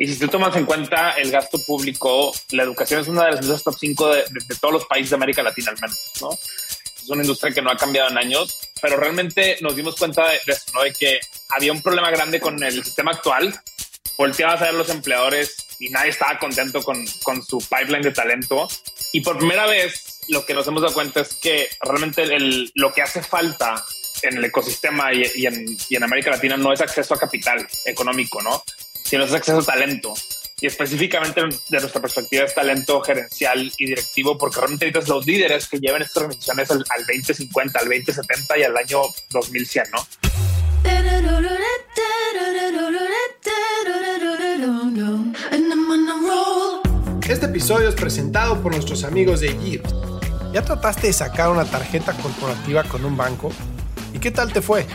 Y si tú tomas en cuenta el gasto público, la educación es una de las industrias top 5 de, todos los países de América Latina, al menos, ¿no? Es una industria que no ha cambiado en años, pero realmente nos dimos cuenta de, eso, ¿no? De que había un problema grande con el sistema actual. Volteabas a ver los empleadores y nadie estaba contento con, con su pipeline de talento. Y por primera vez, lo que nos hemos dado cuenta es que realmente el, lo que hace falta en el ecosistema y, y, en, y, en, América Latina no es acceso a capital económico, ¿no? Sino es acceso a talento. Y específicamente de nuestra perspectiva es talento gerencial y directivo, porque realmente ahorita los líderes que lleven estas organizaciones al, al 2050, al 2070 y al año 2100, ¿no? Este episodio es presentado por nuestros amigos de Gibbs. ¿Ya trataste de sacar una tarjeta corporativa con un banco? ¿Y qué tal te fue?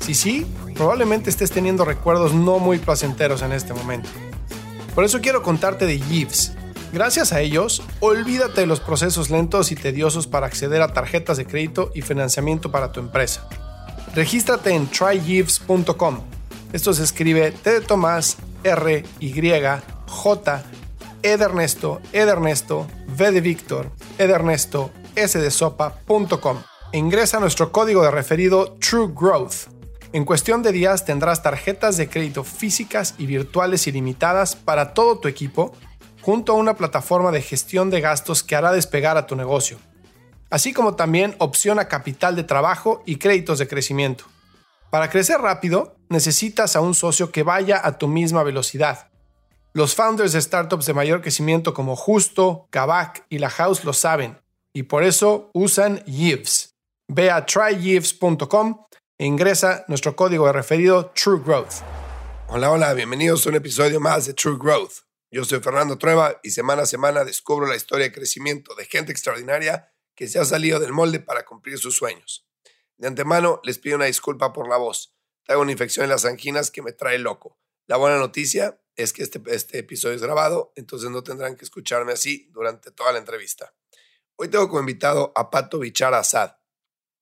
Si sí, probablemente estés teniendo recuerdos no muy placenteros en este momento. Por eso quiero contarte de Gives. Gracias a ellos, olvídate de los procesos lentos y tediosos para acceder a tarjetas de crédito y financiamiento para tu empresa. Regístrate en trygives.com. Esto se escribe T de Tomás, R, Y, J, E de Ernesto, E de Ernesto, V de Víctor, E de Ernesto, S de Sopa.com ingresa nuestro código de referido True Growth. En cuestión de días tendrás tarjetas de crédito físicas y virtuales ilimitadas para todo tu equipo, junto a una plataforma de gestión de gastos que hará despegar a tu negocio, así como también opción a capital de trabajo y créditos de crecimiento. Para crecer rápido, necesitas a un socio que vaya a tu misma velocidad. Los founders de startups de mayor crecimiento como Justo, Kavak y La House lo saben, y por eso usan Yves. Ve a trygives.com e ingresa nuestro código de referido True Growth. Hola, hola, bienvenidos a un episodio más de True Growth. Yo soy Fernando Trueba y semana a semana descubro la historia de crecimiento de gente extraordinaria que se ha salido del molde para cumplir sus sueños. De antemano les pido una disculpa por la voz. Traigo una infección en las anginas que me trae loco. La buena noticia es que este, este episodio es grabado, entonces no tendrán que escucharme así durante toda la entrevista. Hoy tengo como invitado a Pato Bichara Assad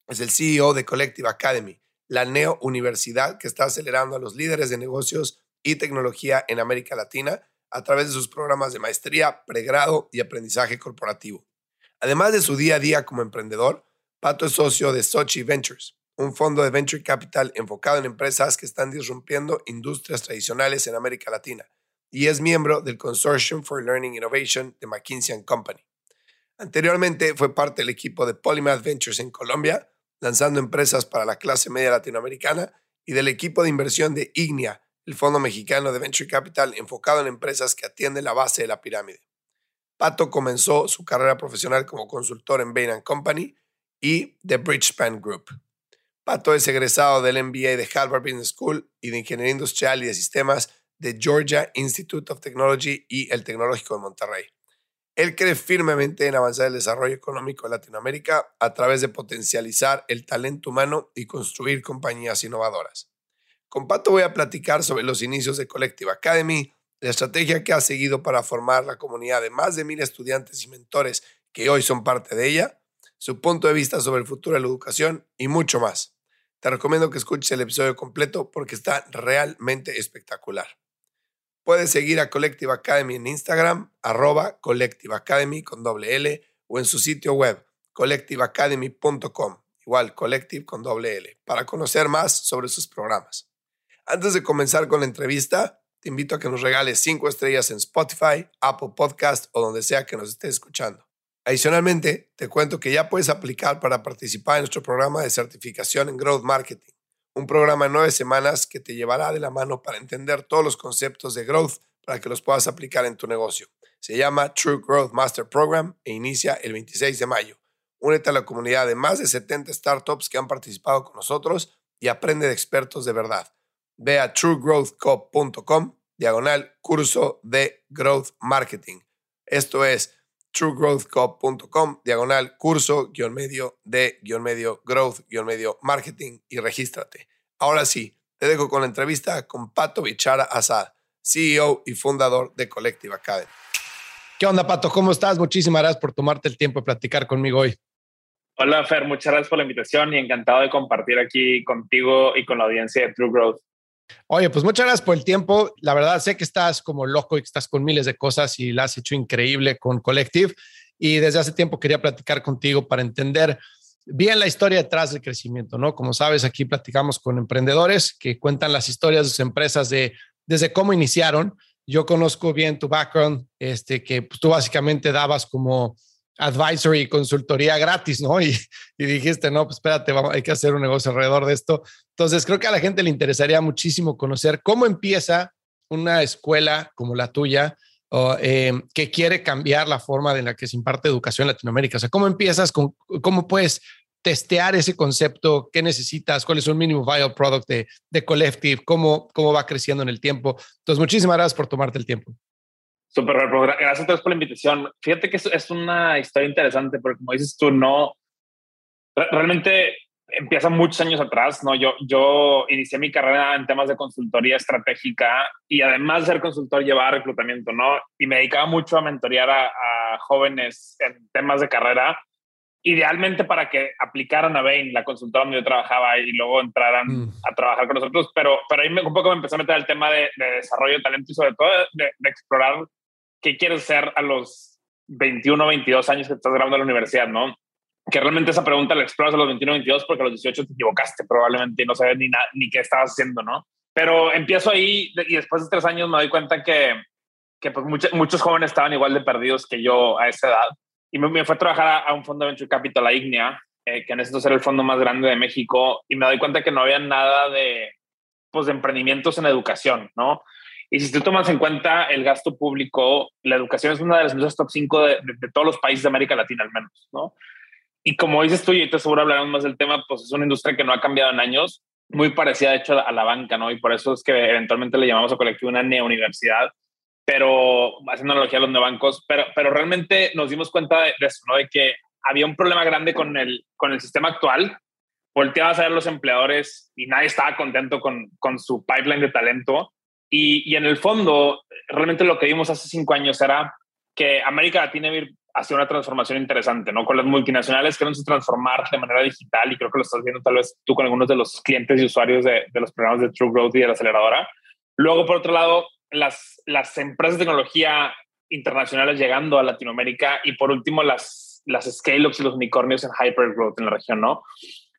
es el CEO de Collective Academy, la neo universidad que está acelerando a los líderes de negocios y tecnología en América Latina a través de sus programas de maestría, pregrado y aprendizaje corporativo. Además de su día a día como emprendedor, Pato es socio de Sochi Ventures, un fondo de venture capital enfocado en empresas que están disrumpiendo industrias tradicionales en América Latina y es miembro del Consortium for Learning Innovation de McKinsey Company. Anteriormente fue parte del equipo de Polymath Ventures en Colombia, lanzando empresas para la clase media latinoamericana, y del equipo de inversión de Ignia, el fondo mexicano de Venture Capital enfocado en empresas que atienden la base de la pirámide. Pato comenzó su carrera profesional como consultor en Bain Company y The Bridgespan Group. Pato es egresado del MBA de Harvard Business School y de Ingeniería Industrial y de Sistemas de Georgia Institute of Technology y el Tecnológico de Monterrey. Él cree firmemente en avanzar el desarrollo económico de Latinoamérica a través de potencializar el talento humano y construir compañías innovadoras. Con Pato voy a platicar sobre los inicios de Collective Academy, la estrategia que ha seguido para formar la comunidad de más de mil estudiantes y mentores que hoy son parte de ella, su punto de vista sobre el futuro de la educación y mucho más. Te recomiendo que escuches el episodio completo porque está realmente espectacular. Puedes seguir a Collective Academy en Instagram, arroba Collective Academy con doble L, o en su sitio web, collectiveacademy.com, igual Collective con doble L, para conocer más sobre sus programas. Antes de comenzar con la entrevista, te invito a que nos regales 5 estrellas en Spotify, Apple Podcast o donde sea que nos estés escuchando. Adicionalmente, te cuento que ya puedes aplicar para participar en nuestro programa de certificación en Growth Marketing un programa de nueve semanas que te llevará de la mano para entender todos los conceptos de growth para que los puedas aplicar en tu negocio. Se llama True Growth Master Program e inicia el 26 de mayo. Únete a la comunidad de más de 70 startups que han participado con nosotros y aprende de expertos de verdad. Ve a truegrowthcop.com diagonal curso de growth marketing. Esto es truegrowthcop.com, diagonal curso, guion medio de, guion medio growth, guion medio marketing y regístrate. Ahora sí, te dejo con la entrevista con Pato Bichara Azad, CEO y fundador de Collective Academy. ¿Qué onda, Pato? ¿Cómo estás? Muchísimas gracias por tomarte el tiempo de platicar conmigo hoy. Hola, Fer. Muchas gracias por la invitación y encantado de compartir aquí contigo y con la audiencia de True Growth. Oye, pues muchas gracias por el tiempo. La verdad, sé que estás como loco y que estás con miles de cosas y la has hecho increíble con Collective. Y desde hace tiempo quería platicar contigo para entender bien la historia detrás del crecimiento, ¿no? Como sabes, aquí platicamos con emprendedores que cuentan las historias de sus empresas de, desde cómo iniciaron. Yo conozco bien tu background, este, que pues, tú básicamente dabas como advisory, consultoría gratis, ¿no? Y, y dijiste, no, pues espérate, vamos, hay que hacer un negocio alrededor de esto. Entonces, creo que a la gente le interesaría muchísimo conocer cómo empieza una escuela como la tuya eh, que quiere cambiar la forma en la que se imparte educación en Latinoamérica. O sea, ¿cómo empiezas con, cómo puedes testear ese concepto? ¿Qué necesitas? ¿Cuál es un mínimo viable product de, de Collective? ¿Cómo, ¿Cómo va creciendo en el tiempo? Entonces, muchísimas gracias por tomarte el tiempo. Súper, gracias a todos por la invitación. Fíjate que es, es una historia interesante, porque como dices tú, no, realmente empieza muchos años atrás, ¿no? Yo, yo inicié mi carrera en temas de consultoría estratégica y además de ser consultor llevaba reclutamiento, ¿no? Y me dedicaba mucho a mentorear a, jóvenes en temas de carrera, idealmente para que aplicaran a Bain, la consultora donde yo trabajaba, y luego entraran mm. a trabajar con nosotros, pero, pero ahí me, un poco me empecé a meter el tema de, desarrollo de talento y sobre todo de, de explorar qué quieres ser a los 21 o 22 años que estás grabando en la universidad, ¿no? Que realmente esa pregunta la exploras a los 21 o 22 porque a los 18 te equivocaste probablemente y no sabes ni, ni qué estabas haciendo, ¿no? Pero empiezo ahí y después de tres años me doy cuenta que, que pues muchos, muchos jóvenes estaban igual de perdidos que yo a esa edad. Y me, me fue a trabajar a, un fondo de Venture Capital, la IGNIA, eh, que en ese era el fondo más grande de México, y me doy cuenta que no había nada de, pues, de emprendimientos en educación, ¿no? Y si tú tomas en cuenta el gasto público, la educación es una de las industrias top 5 de, todos los países de América Latina al menos, ¿no? Y como dices tú, y te seguro hablaremos más del tema, pues es una industria que no ha cambiado en años, muy parecida de hecho a la banca, ¿no? Y por eso es que eventualmente le llamamos a colectivo una neouniversidad, pero haciendo analogía a los neobancos, pero, pero realmente nos dimos cuenta de, eso, ¿no? De que había un problema grande con el, con el sistema actual. Volteabas a ver los empleadores y nadie estaba contento con, con su pipeline de talento y, en el fondo, realmente lo que vimos hace cinco años era que América Latina hacia una transformación interesante, ¿no? Con las multinacionales quieren transformar de manera digital y creo que lo estás viendo tal vez tú con algunos de los clientes y usuarios de, los programas de True Growth y de la aceleradora. Luego, por otro lado, las, las empresas de tecnología internacionales llegando a Latinoamérica y por último, las, las scale-ups y los unicornios en hyper growth en la región, ¿no?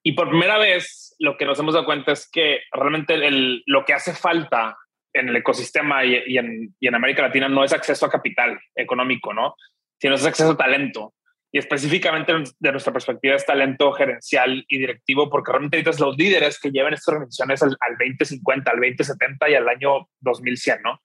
Y por primera vez, lo que nos hemos dado cuenta es que realmente el, lo que hace falta en el ecosistema y, en, y, en, América Latina no es acceso a capital económico, ¿no? Sino es acceso a talento. Y específicamente de nuestra perspectiva es talento gerencial y directivo, porque realmente necesitas los líderes que lleven estas organizaciones al, al 2050, al 2070 y al año 2100, ¿no?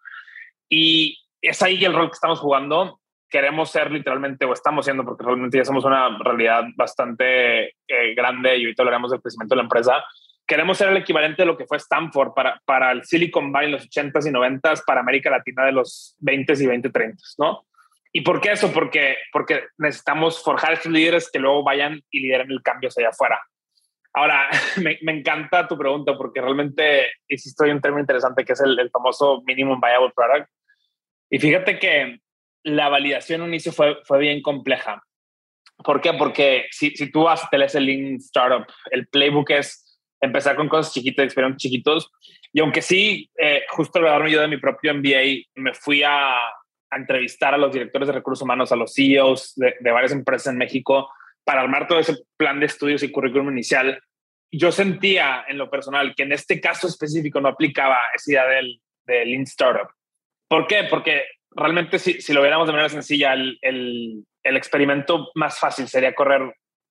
Y es ahí el rol que estamos jugando. Queremos ser literalmente, o estamos siendo, porque realmente ya somos una realidad bastante eh, grande y ahorita hablaremos del crecimiento de la empresa queremos ser el equivalente de lo que fue Stanford para, para el Silicon Valley en los 80s y 90s, para América Latina de los 20s y 2030s, ¿no? ¿Y por qué eso? Porque, porque necesitamos forjar estos líderes que luego vayan y lideren el cambio hacia afuera. Ahora, me, me, encanta tu pregunta porque realmente hiciste un término interesante que es el, el, famoso Minimum Viable Product. Y fíjate que la validación en inicio fue, fue bien compleja. ¿Por qué? Porque si, si tú vas, el Lean Startup, el playbook es empezar con cosas chiquitas, experimentos chiquitos. Y aunque sí, eh, justo al darme yo de mi propio MBA, me fui a, entrevistar a los directores de recursos humanos, a los CEOs de, varias empresas en México para armar todo ese plan de estudios y currículum inicial. Yo sentía en lo personal que en este caso específico no aplicaba esa idea del, del Lean Startup. ¿Por qué? Porque realmente si, lo viéramos de manera sencilla, el, el experimento más fácil sería correr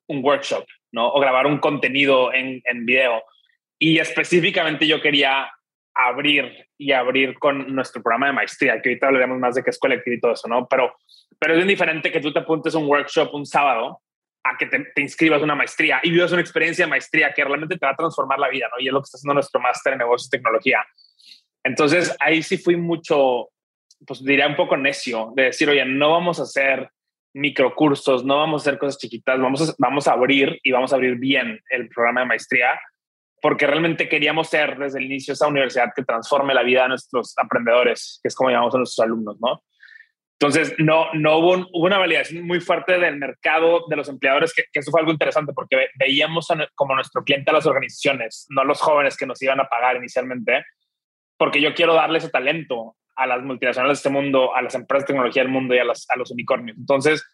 un workshop O grabar un contenido en, video. Y específicamente yo quería abrir y abrir con nuestro programa de maestría, que ahorita hablaremos más de qué es colectivo y todo eso, ¿no? Pero, pero es bien diferente que tú te apuntes a un workshop un sábado a que te, te inscribas a una maestría y vivas una experiencia de maestría que realmente te va a transformar la vida, ¿no? Y es lo que está haciendo nuestro máster en negocios y tecnología. Entonces, ahí sí fui mucho, pues diría un poco necio, de decir, oye, no vamos a hacer microcursos, no vamos a hacer cosas chiquitas, vamos a, vamos a abrir y vamos a abrir bien el programa de maestría, porque realmente queríamos ser desde el inicio esa universidad que transforme la vida de nuestros aprendedores, que es como llamamos a nuestros alumnos, ¿no? Entonces, no, no hubo, una validación muy fuerte del mercado de los empleadores, que, eso fue algo interesante porque veíamos como nuestro cliente a las organizaciones, no los jóvenes que nos iban a pagar inicialmente. porque yo quiero darle ese talento a las multinacionales de este mundo, a las empresas de tecnología del mundo y a, los unicornios. Entonces,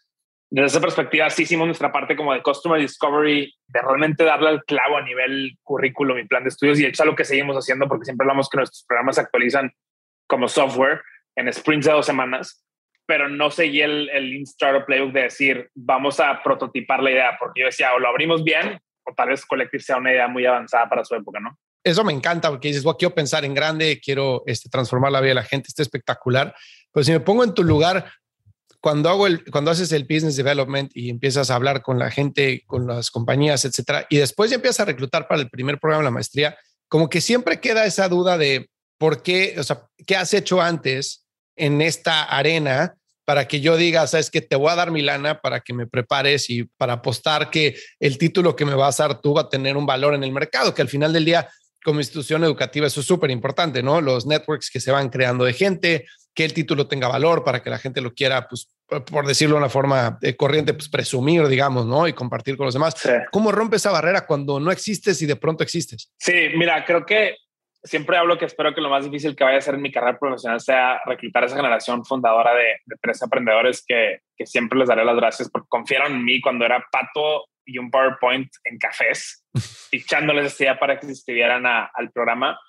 desde esa perspectiva, sí hicimos nuestra parte como de Customer Discovery, de realmente darle al clavo a nivel currículum y plan de estudios. Y hecho es lo que seguimos haciendo porque siempre hablamos que nuestros programas se actualizan como software en sprints de dos semanas, pero no seguí el, el Startup Playbook de decir, vamos a prototipar la idea, porque yo decía, o lo abrimos bien, o tal vez Collective sea una idea muy avanzada para su época, ¿no? Eso me encanta porque dices, bueno, quiero pensar en grande, quiero este, transformar la vida de la gente, está espectacular. Pero si me pongo en tu lugar, cuando, hago el, cuando haces el business development y empiezas a hablar con la gente, con las compañías, etcétera, y después ya empiezas a reclutar para el primer programa de la maestría, como que siempre queda esa duda de por qué, o sea, qué has hecho antes en esta arena para que yo diga, sabes que te voy a dar mi lana para que me prepares y para apostar que el título que me vas a dar tú va a tener un valor en el mercado, que al final del día como institución educativa eso es súper importante, ¿no? Los networks que se van creando de gente, que el título tenga valor para que la gente lo quiera, pues, por decirlo de una forma eh, corriente, pues presumir, digamos, ¿no? Y compartir con los demás. ¿Cómo rompe esa barrera cuando no existes y de pronto existes? Sí, mira, creo que siempre hablo que espero que lo más difícil que vaya a ser en mi carrera profesional sea reclutar a esa generación fundadora de, tres emprendedores que, que, siempre les daré las gracias porque confiaron en mí cuando era pato y un PowerPoint en cafés, echándoles esta idea para que se inscribieran al programa.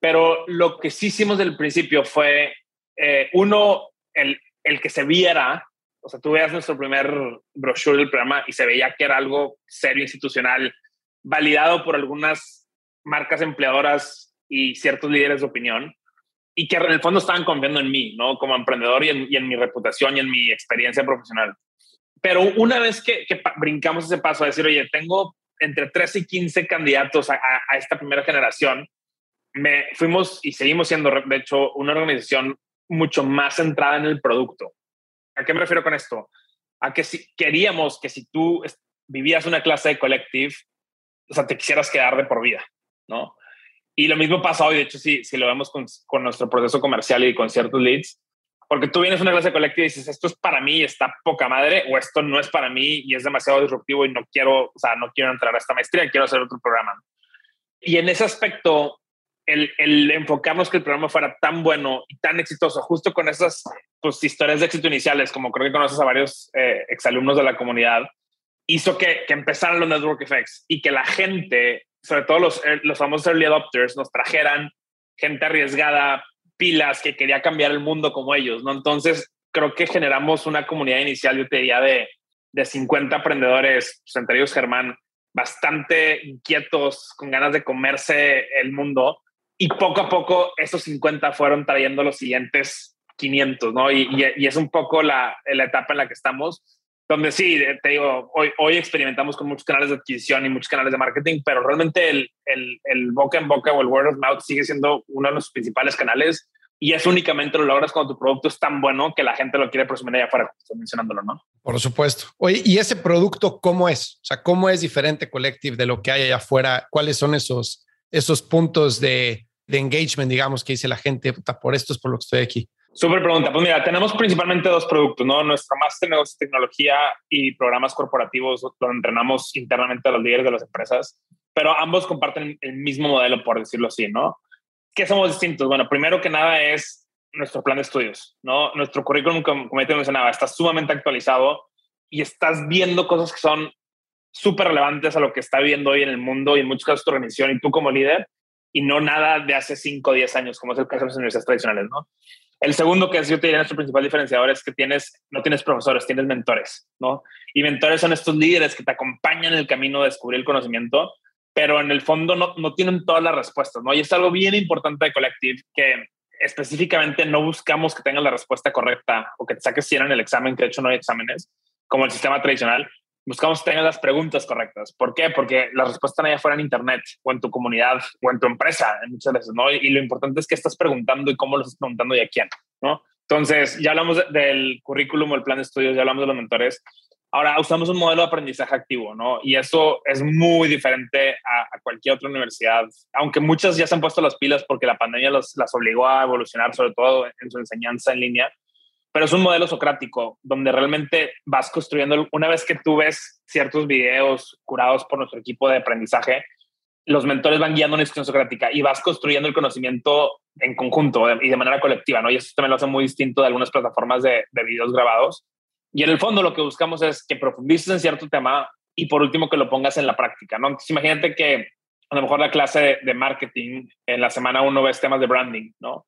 Pero lo que sí hicimos del principio fue, eh, uno, el, el que se viera, o sea, tú veas nuestro primer brochure del programa y se veía que era algo serio, institucional, validado por algunas marcas empleadoras y ciertos líderes de opinión, y que en el fondo estaban confiando en mí, ¿no? Como emprendedor y en, y en mi reputación y en mi experiencia profesional. Pero una vez que, brincamos ese paso a decir, oye, tengo entre 3 y 15 candidatos a, esta primera generación, me fuimos y seguimos siendo, de hecho, una organización mucho más centrada en el producto. ¿A qué me refiero con esto? A que si queríamos que si tú vivías una clase de collective, o sea, te quisieras quedar de por vida, ¿no? Y lo mismo pasa hoy, de hecho, si, si lo vemos con, con nuestro proceso comercial y con ciertos leads, porque tú vienes a una clase colectiva y dices, esto es para mí, está poca madre, o esto no es para mí y es demasiado disruptivo y no quiero, o sea, no quiero entrar a esta maestría, quiero hacer otro programa. Y en ese aspecto, el, el enfocarnos que el programa fuera tan bueno y tan exitoso, justo con esas pues, historias de éxito iniciales, como creo que conoces a varios eh, exalumnos de la comunidad, hizo que, que empezaran los network effects y que la gente, sobre todo los, eh, los famosos early adopters, nos trajeran gente arriesgada, pilas que quería cambiar el mundo como ellos, ¿no? Entonces, creo que generamos una comunidad inicial, yo te de, de 50 emprendedores, pues, entre ellos Germán, bastante inquietos, con ganas de comerse el mundo. Y poco a poco esos 50 fueron trayendo los siguientes 500, ¿no? Y, y, es un poco la, la, etapa en la que estamos, donde sí, te digo, hoy, hoy experimentamos con muchos canales de adquisición y muchos canales de marketing, pero realmente el, el, el boca en boca o el word of mouth sigue siendo uno de los principales canales y eso únicamente lo logras cuando tu producto es tan bueno que la gente lo quiere presumir allá afuera, estoy mencionándolo, ¿no? Por supuesto. Oye, ¿y ese producto cómo es? O sea, ¿cómo es diferente Collective de lo que hay allá afuera? ¿Cuáles son esos, esos puntos de, de engagement, digamos, que dice la gente, por esto es por lo que estoy aquí? Súper pregunta. Pues mira, tenemos principalmente dos productos, ¿no? Nuestro máster de negocio tecnología y programas corporativos donde entrenamos internamente a los líderes de las empresas, pero ambos comparten el mismo modelo, por decirlo así, ¿no? ¿Qué somos distintos? Bueno, primero que nada es nuestro plan de estudios, ¿no? Nuestro currículum, como, como te mencionaba, está sumamente actualizado y estás viendo cosas que son súper relevantes a lo que está viviendo hoy en el mundo y en muchos casos tu organización y tú como líder y no nada de hace 5 o 10 años, como es el caso de las universidades tradicionales, ¿no? El segundo que es, yo te diría, nuestro principal diferenciador es que tienes, no tienes profesores, tienes mentores, ¿no? Y mentores son estos líderes que te acompañan en el camino de descubrir el conocimiento, pero en el fondo no, no tienen todas las respuestas, ¿no? Y es algo bien importante de Collective que específicamente no buscamos que tengan la respuesta correcta o que te saques 100 en el examen, que de hecho no hay exámenes, como el sistema tradicional, buscamos tengan las preguntas correctas. ¿Por qué? Porque las respuestas están allá afuera en Internet o en tu comunidad o en tu empresa, muchas veces, ¿no? Y, lo importante es que estás preguntando y cómo lo estás preguntando y a quién, ¿no? Entonces, ya hablamos del currículum o el plan de estudios, ya hablamos de los mentores. Ahora usamos un modelo de aprendizaje activo, ¿no? Y eso es muy diferente a, cualquier otra universidad, aunque muchas ya se han puesto las pilas porque la pandemia las obligó a evolucionar, sobre todo en su enseñanza en línea pero es un modelo socrático donde realmente vas construyendo, una vez que tú ves ciertos videos curados por nuestro equipo de aprendizaje, los mentores van guiando una discusión socrática y vas construyendo el conocimiento en conjunto y de manera colectiva, ¿no? Y eso también lo hace muy distinto de algunas plataformas de, de videos grabados. Y en el fondo lo que buscamos es que profundices en cierto tema y por último que lo pongas en la práctica, ¿no? Entonces imagínate que a lo mejor la clase de, marketing en la semana uno ves temas de branding, ¿no?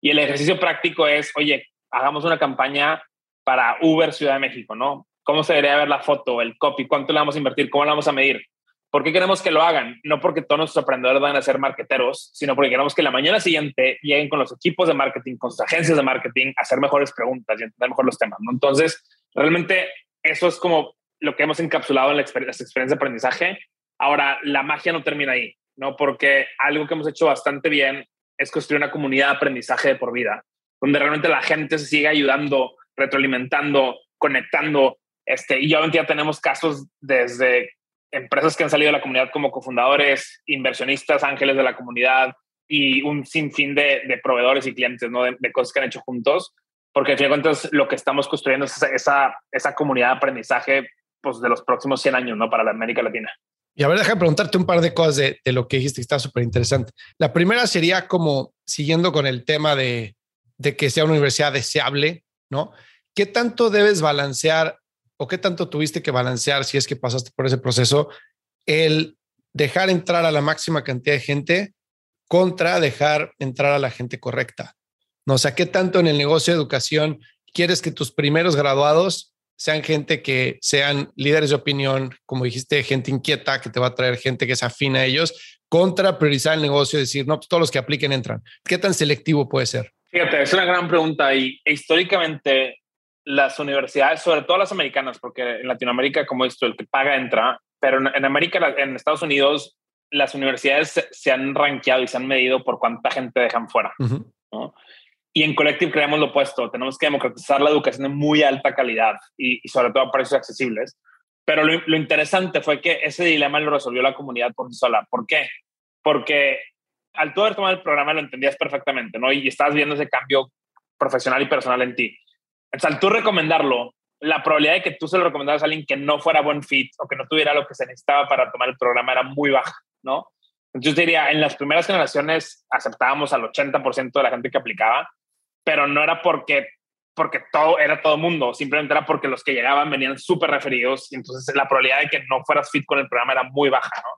Y el ejercicio práctico es, oye, hagamos una campaña para Uber Ciudad de México, ¿no? ¿Cómo se debería ver la foto, el copy? ¿Cuánto le vamos a invertir? ¿Cómo la vamos a medir? ¿Por qué queremos que lo hagan? No porque todos nuestros aprendedores van a ser marketeros, sino porque queremos que la mañana siguiente lleguen con los equipos de marketing, con sus agencias de marketing, a hacer mejores preguntas y entender mejor los temas. ¿no? Entonces, realmente eso es como lo que hemos encapsulado en la experiencia, experiencia de aprendizaje. Ahora, la magia no termina ahí, ¿no? Porque algo que hemos hecho bastante bien es construir una comunidad de aprendizaje de por vida, donde realmente la gente se sigue ayudando, retroalimentando, conectando. Este, y obviamente ya tenemos casos desde empresas que han salido de la comunidad como cofundadores, inversionistas, ángeles de la comunidad y un sinfín de, de proveedores y clientes, ¿no? De, de, cosas que han hecho juntos, porque al fin de cuentas lo que estamos construyendo es esa, esa comunidad de aprendizaje pues, de los próximos 100 años, ¿no? Para la América Latina. Y a ver, déjame preguntarte un par de cosas de, de lo que dijiste que está súper interesante. La primera sería como siguiendo con el tema de, de que sea una universidad deseable, ¿no? ¿Qué tanto debes balancear o qué tanto tuviste que balancear si es que pasaste por ese proceso el dejar entrar a la máxima cantidad de gente contra dejar entrar a la gente correcta? ¿No? O sea, ¿qué tanto en el negocio de educación quieres que tus primeros graduados sean gente que sean líderes de opinión, como dijiste, gente inquieta, que te va a traer gente que se afina a ellos, contra priorizar el negocio y decir, no, pues todos los que apliquen entran. ¿Qué tan selectivo puede ser? Fíjate, es una gran pregunta y históricamente las universidades, sobre todo las americanas, porque en Latinoamérica, como esto, el que paga entra, pero en, América, en Estados Unidos, las universidades se, han rankeado y se han medido por cuánta gente dejan fuera. ¿no? Y en Collective creemos lo opuesto. Tenemos que democratizar la educación de muy alta calidad y, sobre todo a precios accesibles. Pero lo, lo, interesante fue que ese dilema lo resolvió la comunidad por sí sola. ¿Por qué? Porque al tú haber tomado el programa lo entendías perfectamente, ¿no? Y estabas viendo ese cambio profesional y personal en ti. Entonces, al tú recomendarlo, la probabilidad de que tú se lo recomendaras a alguien que no fuera buen fit o que no tuviera lo que se necesitaba para tomar el programa era muy baja, ¿no? Entonces, yo diría, en las primeras generaciones aceptábamos al 80% de la gente que aplicaba, pero no era porque porque todo era todo mundo, simplemente era porque los que llegaban venían súper referidos y entonces la probabilidad de que no fueras fit con el programa era muy baja, ¿no?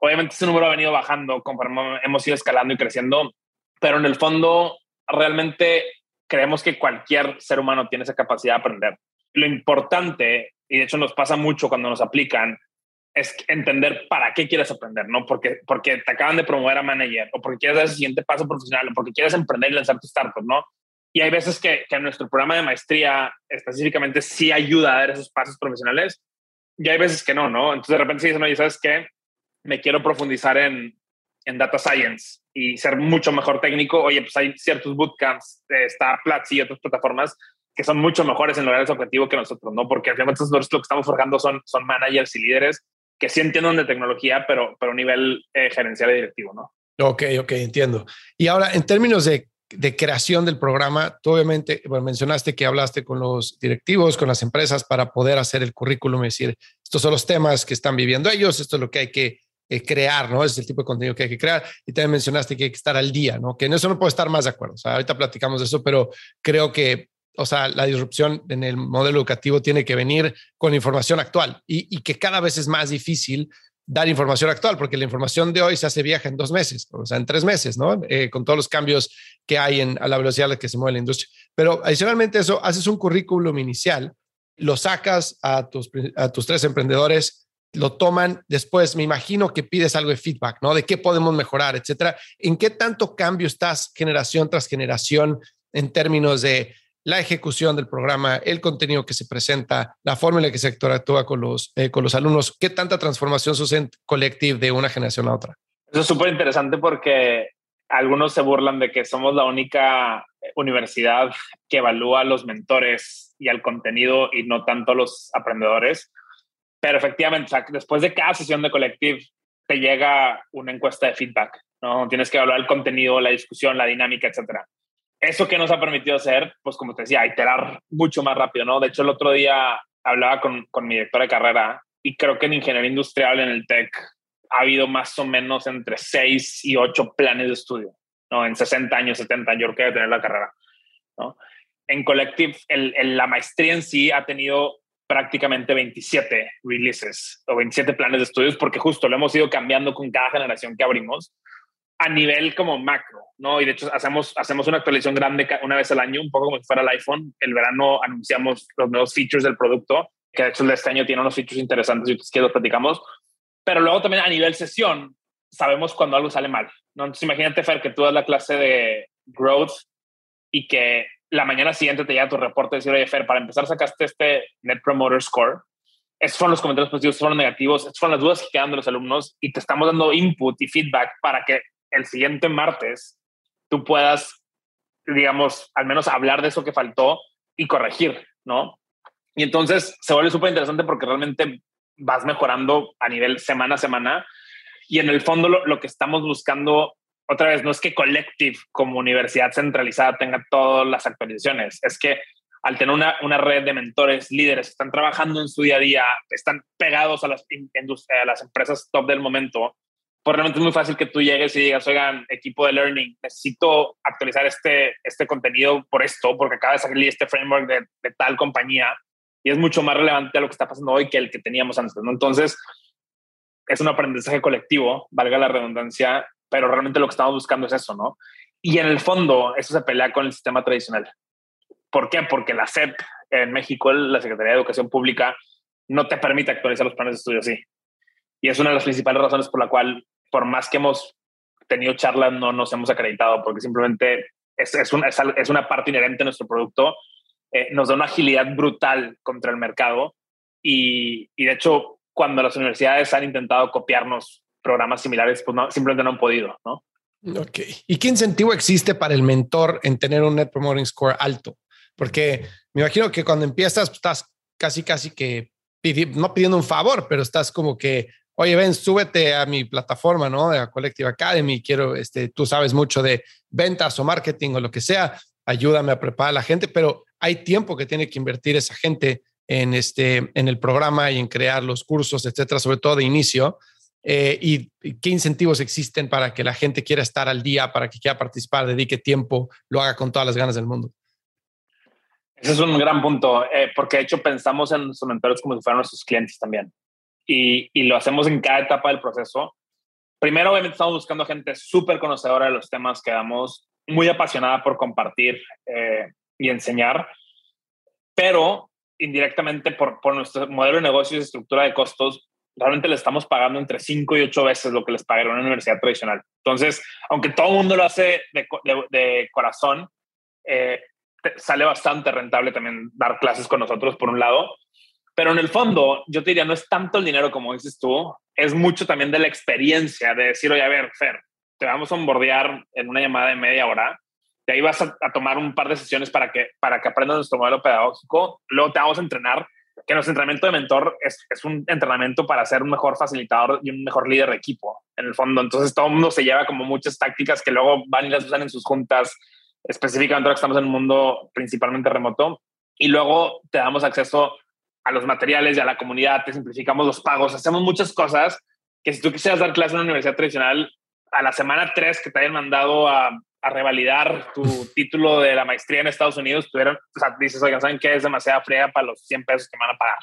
Obviamente ese número ha venido bajando conforme hemos ido escalando y creciendo, pero en el fondo realmente creemos que cualquier ser humano tiene esa capacidad de aprender. Lo importante, y de hecho nos pasa mucho cuando nos aplican, es entender para qué quieres aprender, ¿no? Porque, porque te acaban de promover a manager o porque quieres dar el siguiente paso profesional o porque quieres emprender y lanzar tu startup, ¿no? Y hay veces que, que nuestro programa de maestría específicamente sí ayuda a dar esos pasos profesionales y hay veces que no, ¿no? Entonces de repente se dicen, oye, ¿sabes qué? Me quiero profundizar en, en data science y ser mucho mejor técnico, oye, pues hay ciertos bootcamps, está Platzi y otras plataformas que son mucho mejores en lograr ese objetivo que nosotros, ¿no? Porque al final nosotros lo que estamos forjando son, son managers y líderes que sí entienden de tecnología, pero, pero a nivel eh, gerencial y directivo, ¿no? Ok, ok, entiendo. Y ahora, en términos de, de creación del programa, tú obviamente bueno, mencionaste que hablaste con los directivos, con las empresas para poder hacer el currículum y decir, estos son los temas que están viviendo ellos, esto es lo que hay que eh, crear, ¿no? Es el tipo de contenido que hay que crear. Y también mencionaste que hay que estar al día, ¿no? Que en eso no puedo estar más de acuerdo. O sea, ahorita platicamos de eso, pero creo que, o sea, la disrupción en el modelo educativo tiene que venir con información actual y, que cada vez es más difícil dar información actual, porque la información de hoy se hace vieja en dos meses, o sea, en tres meses, ¿no? Eh, con todos los cambios que hay en, a la velocidad a la que se mueve la industria. Pero adicionalmente eso, haces un currículum inicial, lo sacas a tus, a tus tres emprendedores lo toman después, me imagino que pides algo de feedback, ¿no? De qué podemos mejorar, etcétera. ¿En qué tanto cambio estás generación tras generación en términos de la ejecución del programa, el contenido que se presenta, la forma en la que se actúa con los, eh, con los alumnos? ¿Qué tanta transformación sucede en Collective de una generación a otra? Eso es súper interesante porque algunos se burlan de que somos la única universidad que evalúa a los mentores y al contenido y no tanto a los aprendedores. Pero efectivamente, después de cada sesión de Collective, te llega una encuesta de feedback, ¿no? Tienes que evaluar el contenido, la discusión, la dinámica, etcétera. Eso que nos ha permitido hacer, pues como te decía, iterar mucho más rápido, ¿no? De hecho, el otro día hablaba con, con mi directora de carrera y creo que en ingeniería industrial, en el TEC, ha habido más o menos entre 6 y 8 planes de estudio, ¿no? En 60 años, 70 años, que tener la carrera, ¿no? En Collective, el, la maestría en sí ha tenido prácticamente 27 releases o 27 planes de estudios porque justo lo hemos ido cambiando con cada generación que abrimos a nivel como macro, ¿no? Y de hecho hacemos, hacemos una actualización grande una vez al año, un poco como si fuera el iPhone. El verano anunciamos los nuevos features del producto, que de hecho el de este año tiene unos features interesantes y que los platicamos. Pero luego también a nivel sesión, sabemos cuando algo sale mal, ¿no? Entonces imagínate, Fer, que tú das la clase de growth y que la mañana siguiente te llega tu reporte y decir, oye, Fer, para empezar sacaste este Net Promoter Score. Esos fueron los comentarios positivos, esos fueron los negativos, esas fueron las dudas que quedan de los alumnos y te estamos dando input y feedback para que el siguiente martes tú puedas, digamos, al menos hablar de eso que faltó y corregir, ¿no? Y entonces se vuelve súper interesante porque realmente vas mejorando a nivel semana a semana. Y en el fondo lo, lo, que estamos buscando, otra vez, no es que Collective como universidad centralizada tenga todas las actualizaciones, es que al tener una, una red de mentores, líderes están trabajando en su día a día, están pegados a las, a las empresas top del momento, pues realmente es muy fácil que tú llegues y digas, oigan, equipo de learning, necesito actualizar este, este contenido por esto, porque acaba de salir este framework de, de, tal compañía y es mucho más relevante a lo que está pasando hoy que el que teníamos antes. ¿no? Entonces, es un aprendizaje colectivo, valga la redundancia, pero realmente lo que estamos buscando es eso, ¿no? Y en el fondo, eso se pelea con el sistema tradicional. ¿Por qué? Porque la SEP en México, la Secretaría de Educación Pública, no te permite actualizar los planes de estudio así. Y es una de las principales razones por la cual, por más que hemos tenido charlas, no nos hemos acreditado, porque simplemente es, una parte inherente de nuestro producto. Eh, nos da una agilidad brutal contra el mercado y, de hecho, cuando las universidades han intentado copiarnos programas similares, pues no, simplemente no han podido, ¿no? Ok. ¿Y qué incentivo existe para el mentor en tener un Net Promoting Score alto? Porque me imagino que cuando empiezas, pues, estás casi, casi que no pidiendo un favor, pero estás como que oye, ven, súbete a mi plataforma, ¿no? De Collective Academy, quiero, este, tú sabes mucho de ventas o marketing o lo que sea, ayúdame a preparar a la gente, pero hay tiempo que tiene que invertir esa gente en, este, en el programa y en crear los cursos, etcétera, sobre todo de inicio. Eh, y, qué incentivos existen para que la gente quiera estar al día, para que quiera participar, dedique tiempo, lo haga con todas las ganas del mundo. Ese es un gran punto, eh, porque de hecho pensamos en nuestros mentores como si fueran nuestros clientes también y, lo hacemos en cada etapa del proceso. Primero, obviamente, estamos buscando gente súper conocedora de los temas que damos, muy apasionada por compartir eh, y enseñar, pero indirectamente por, por nuestro modelo de negocios y estructura de costos, realmente le estamos pagando entre 5 y 8 veces lo que les pagaron una universidad tradicional. Entonces, aunque todo el mundo lo hace de, de, corazón, eh, sale bastante rentable también dar clases con nosotros, por un lado, pero en el fondo, yo te diría, no es tanto el dinero como dices tú, es mucho también de la experiencia, de decir, oye, a ver, Fer, te vamos a onboardear en una llamada de media hora, de ahí vas a, tomar un par de sesiones para que, para que aprendas nuestro modelo pedagógico, luego te vamos a entrenar, que nuestro entrenamiento de mentor es, es un entrenamiento para ser un mejor facilitador y un mejor líder de equipo, en el fondo. Entonces todo el mundo se lleva como muchas tácticas que luego van y las usan en sus juntas, específicamente ahora que estamos en un mundo principalmente remoto, y luego te damos acceso a los materiales y a la comunidad, te simplificamos los pagos, hacemos muchas cosas que si tú quisieras dar clase en una universidad tradicional, a la semana 3 que te hayan mandado a, a revalidar tu título de la maestría en Estados Unidos, tuvieron, o sea, dices, oigan, ¿saben qué? Es demasiada fría para los 100 pesos que van a pagar,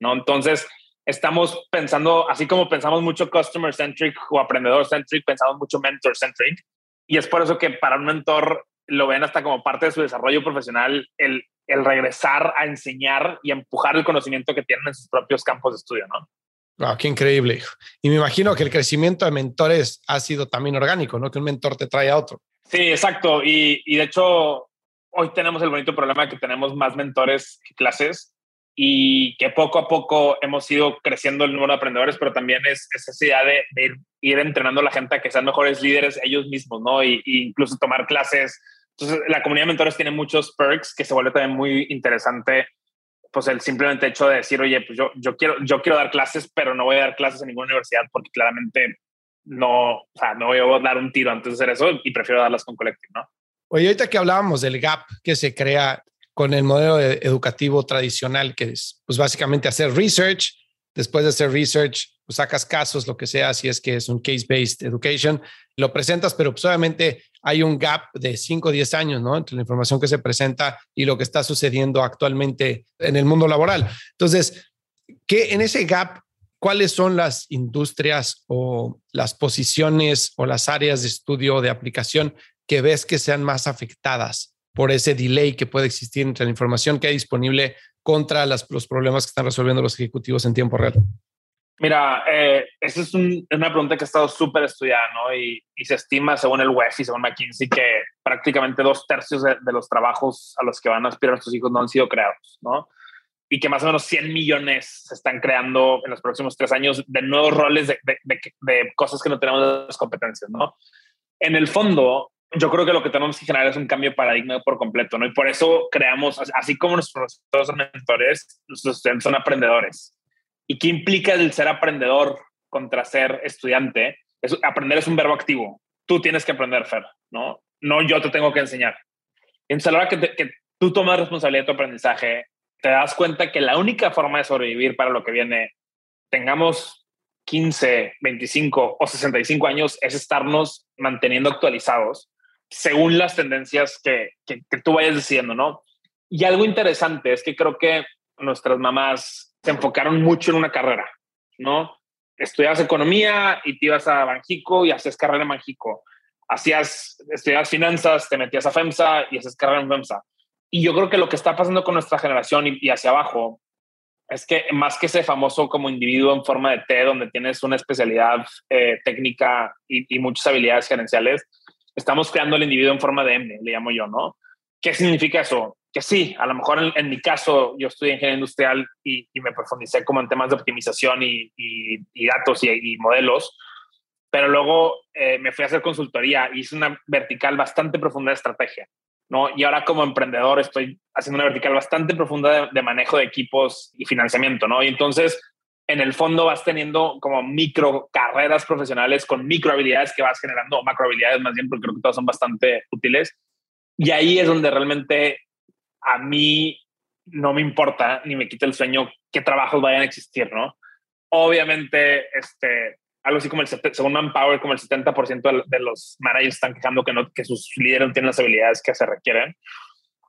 ¿no? Entonces, estamos pensando, así como pensamos mucho customer centric o aprendedor centric, pensamos mucho mentor centric. Y es por eso que para un mentor lo ven hasta como parte de su desarrollo profesional, el el regresar a enseñar y empujar el conocimiento que tienen en sus propios campos de estudio, ¿no? Wow, qué increíble. Y me imagino que el crecimiento de mentores ha sido también orgánico, ¿no? Que un mentor te trae a otro. Sí, exacto. Y, de hecho, hoy tenemos el bonito problema que tenemos más mentores que clases y que poco a poco hemos ido creciendo el número de aprendedores, pero también es, esa idea de, ir, ir, entrenando a la gente a que sean mejores líderes ellos mismos, ¿no? Y, y incluso tomar clases entonces, la comunidad de mentores tiene muchos perks que se vuelve también muy interesante. Pues el simplemente hecho de decir, oye, pues yo, yo, quiero, yo quiero dar clases, pero no voy a dar clases en ninguna universidad porque claramente no, o sea, no voy a dar un tiro antes de hacer eso y prefiero darlas con Collective, ¿no? Oye, ahorita que hablábamos del gap que se crea con el modelo educativo tradicional, que es pues básicamente hacer research, después de hacer research, pues sacas casos, lo que sea, si es que es un case-based education, lo presentas, pero pues obviamente hay un gap de 5 o 10 años, ¿no? Entre la información que se presenta y lo que está sucediendo actualmente en el mundo laboral. Entonces, ¿qué en ese gap, cuáles son las industrias o las posiciones o las áreas de estudio de aplicación que ves que sean más afectadas por ese delay que puede existir entre la información que hay disponible contra los problemas que están resolviendo los ejecutivos en tiempo real? Mira, eh, esa es una pregunta que ha estado súper estudiada, ¿no? Y, se estima, según el WEF y según McKinsey, que prácticamente dos tercios de, los trabajos a los que van a aspirar nuestros hijos no han sido creados, ¿no? Y que más o menos 100 millones se están creando en los próximos tres años de nuevos roles de, de cosas que no tenemos las competencias, ¿no? En el fondo, yo creo que lo que tenemos que generar es un cambio de paradigma por completo, ¿no? Y por eso creamos, así como nuestros mentores, nuestros estudiantes son aprendedores. ¿Y qué implica el ser aprendedor contra ser estudiante? Es, aprender es un verbo activo. Tú tienes que aprender, Fer, ¿no? No yo te tengo que enseñar. Entonces, a la hora que tú tomas responsabilidad de tu aprendizaje, te das cuenta que la única forma de sobrevivir para lo que viene, tengamos 15, 25 o 65 años, es estarnos manteniendo actualizados según las tendencias que, que, tú vayas diciendo, ¿no? Y algo interesante es que creo que nuestras mamás se enfocaron mucho en una carrera, ¿no? Estudiabas economía y te ibas a Banjico y hacías carrera en Banjico. Hacías, estudiabas finanzas, te metías a FEMSA y haces carrera en FEMSA. Y yo creo que lo que está pasando con nuestra generación y, hacia abajo es que más que ese famoso como individuo en forma de T, donde tienes una especialidad eh, técnica y, y, muchas habilidades gerenciales, estamos creando el individuo en forma de M, le llamo yo, ¿no? ¿Qué significa eso? Que sí, a lo mejor en, mi caso yo estudié ingeniería industrial y, me profundicé como en temas de optimización y, datos y, modelos, pero luego eh, me fui a hacer consultoría y hice una vertical bastante profunda de estrategia, ¿no? Y ahora como emprendedor estoy haciendo una vertical bastante profunda de, manejo de equipos y financiamiento, ¿no? Y entonces en el fondo vas teniendo como micro carreras profesionales con micro habilidades que vas generando, macro habilidades más bien, porque creo que todas son bastante útiles. Y ahí es donde realmente a mí no me importa ni me quita el sueño qué trabajos vayan a existir, ¿no? Obviamente, este, algo así como el, según Manpower, como el 70% de, los managers están quejando que, no, que sus líderes no tienen las habilidades que se requieren.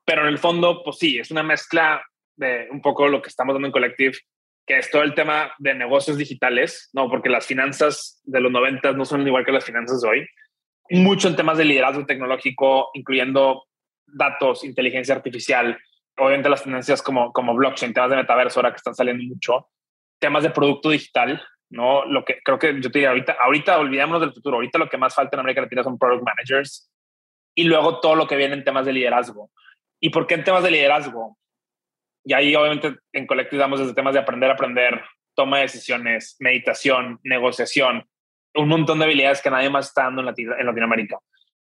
Pero en el fondo, pues sí, es una mezcla de un poco lo que estamos dando en Collective, que es todo el tema de negocios digitales, ¿no? Porque las finanzas de los 90 no son igual que las finanzas de hoy. Mucho en temas de liderazgo tecnológico, incluyendo datos, inteligencia artificial, obviamente las tendencias como, como blockchain, temas de metaverso ahora que están saliendo mucho, temas de producto digital, ¿no? Lo que creo que yo te diría ahorita, ahorita olvidémonos del futuro, ahorita lo que más falta en América Latina son product managers y luego todo lo que viene en temas de liderazgo. ¿Y por qué en temas de liderazgo? Y ahí obviamente en Collective damos desde temas de aprender aprender, toma de decisiones, meditación, negociación, un montón de habilidades que nadie más está dando en, Latinoamérica.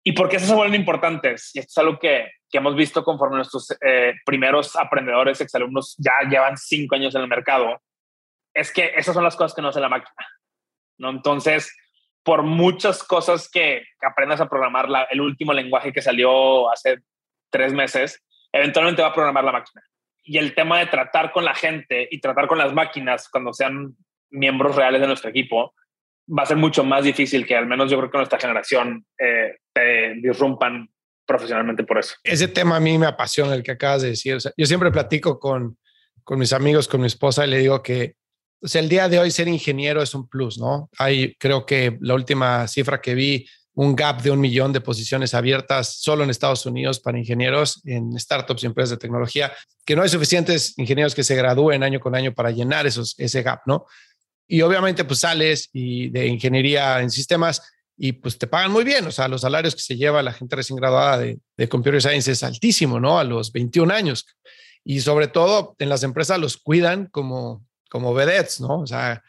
¿Y por qué se vuelven importantes? Y esto es algo que, que hemos visto conforme nuestros eh, primeros aprendedores, exalumnos, ya llevan cinco años en el mercado. Es que esas son las cosas que no hace la máquina. ¿no? Entonces, por muchas cosas que, aprendas a programar, la, el último lenguaje que salió hace tres meses, eventualmente va a programar la máquina y el tema de tratar con la gente y tratar con las máquinas cuando sean miembros reales de nuestro equipo va a ser mucho más difícil que al menos yo creo que nuestra generación eh, te disrumpan profesionalmente por eso. Ese tema a mí me apasiona el que acabas de decir. yo siempre platico con, con mis amigos, con mi esposa y le digo que o sea, el día de hoy ser ingeniero es un plus, ¿no? Hay, creo que la última cifra que vi un gap de un millón de posiciones abiertas solo en Estados Unidos para ingenieros en startups y empresas de tecnología, que no hay suficientes ingenieros que se gradúen año con año para llenar esos, ese gap, ¿no? Y obviamente pues sales y de ingeniería en sistemas y pues te pagan muy bien, o sea, los salarios que se lleva la gente recién graduada de, de Computer Science es altísimo, ¿no? A los 21 años. Y sobre todo en las empresas los cuidan como, como vedettes, ¿no? O sea,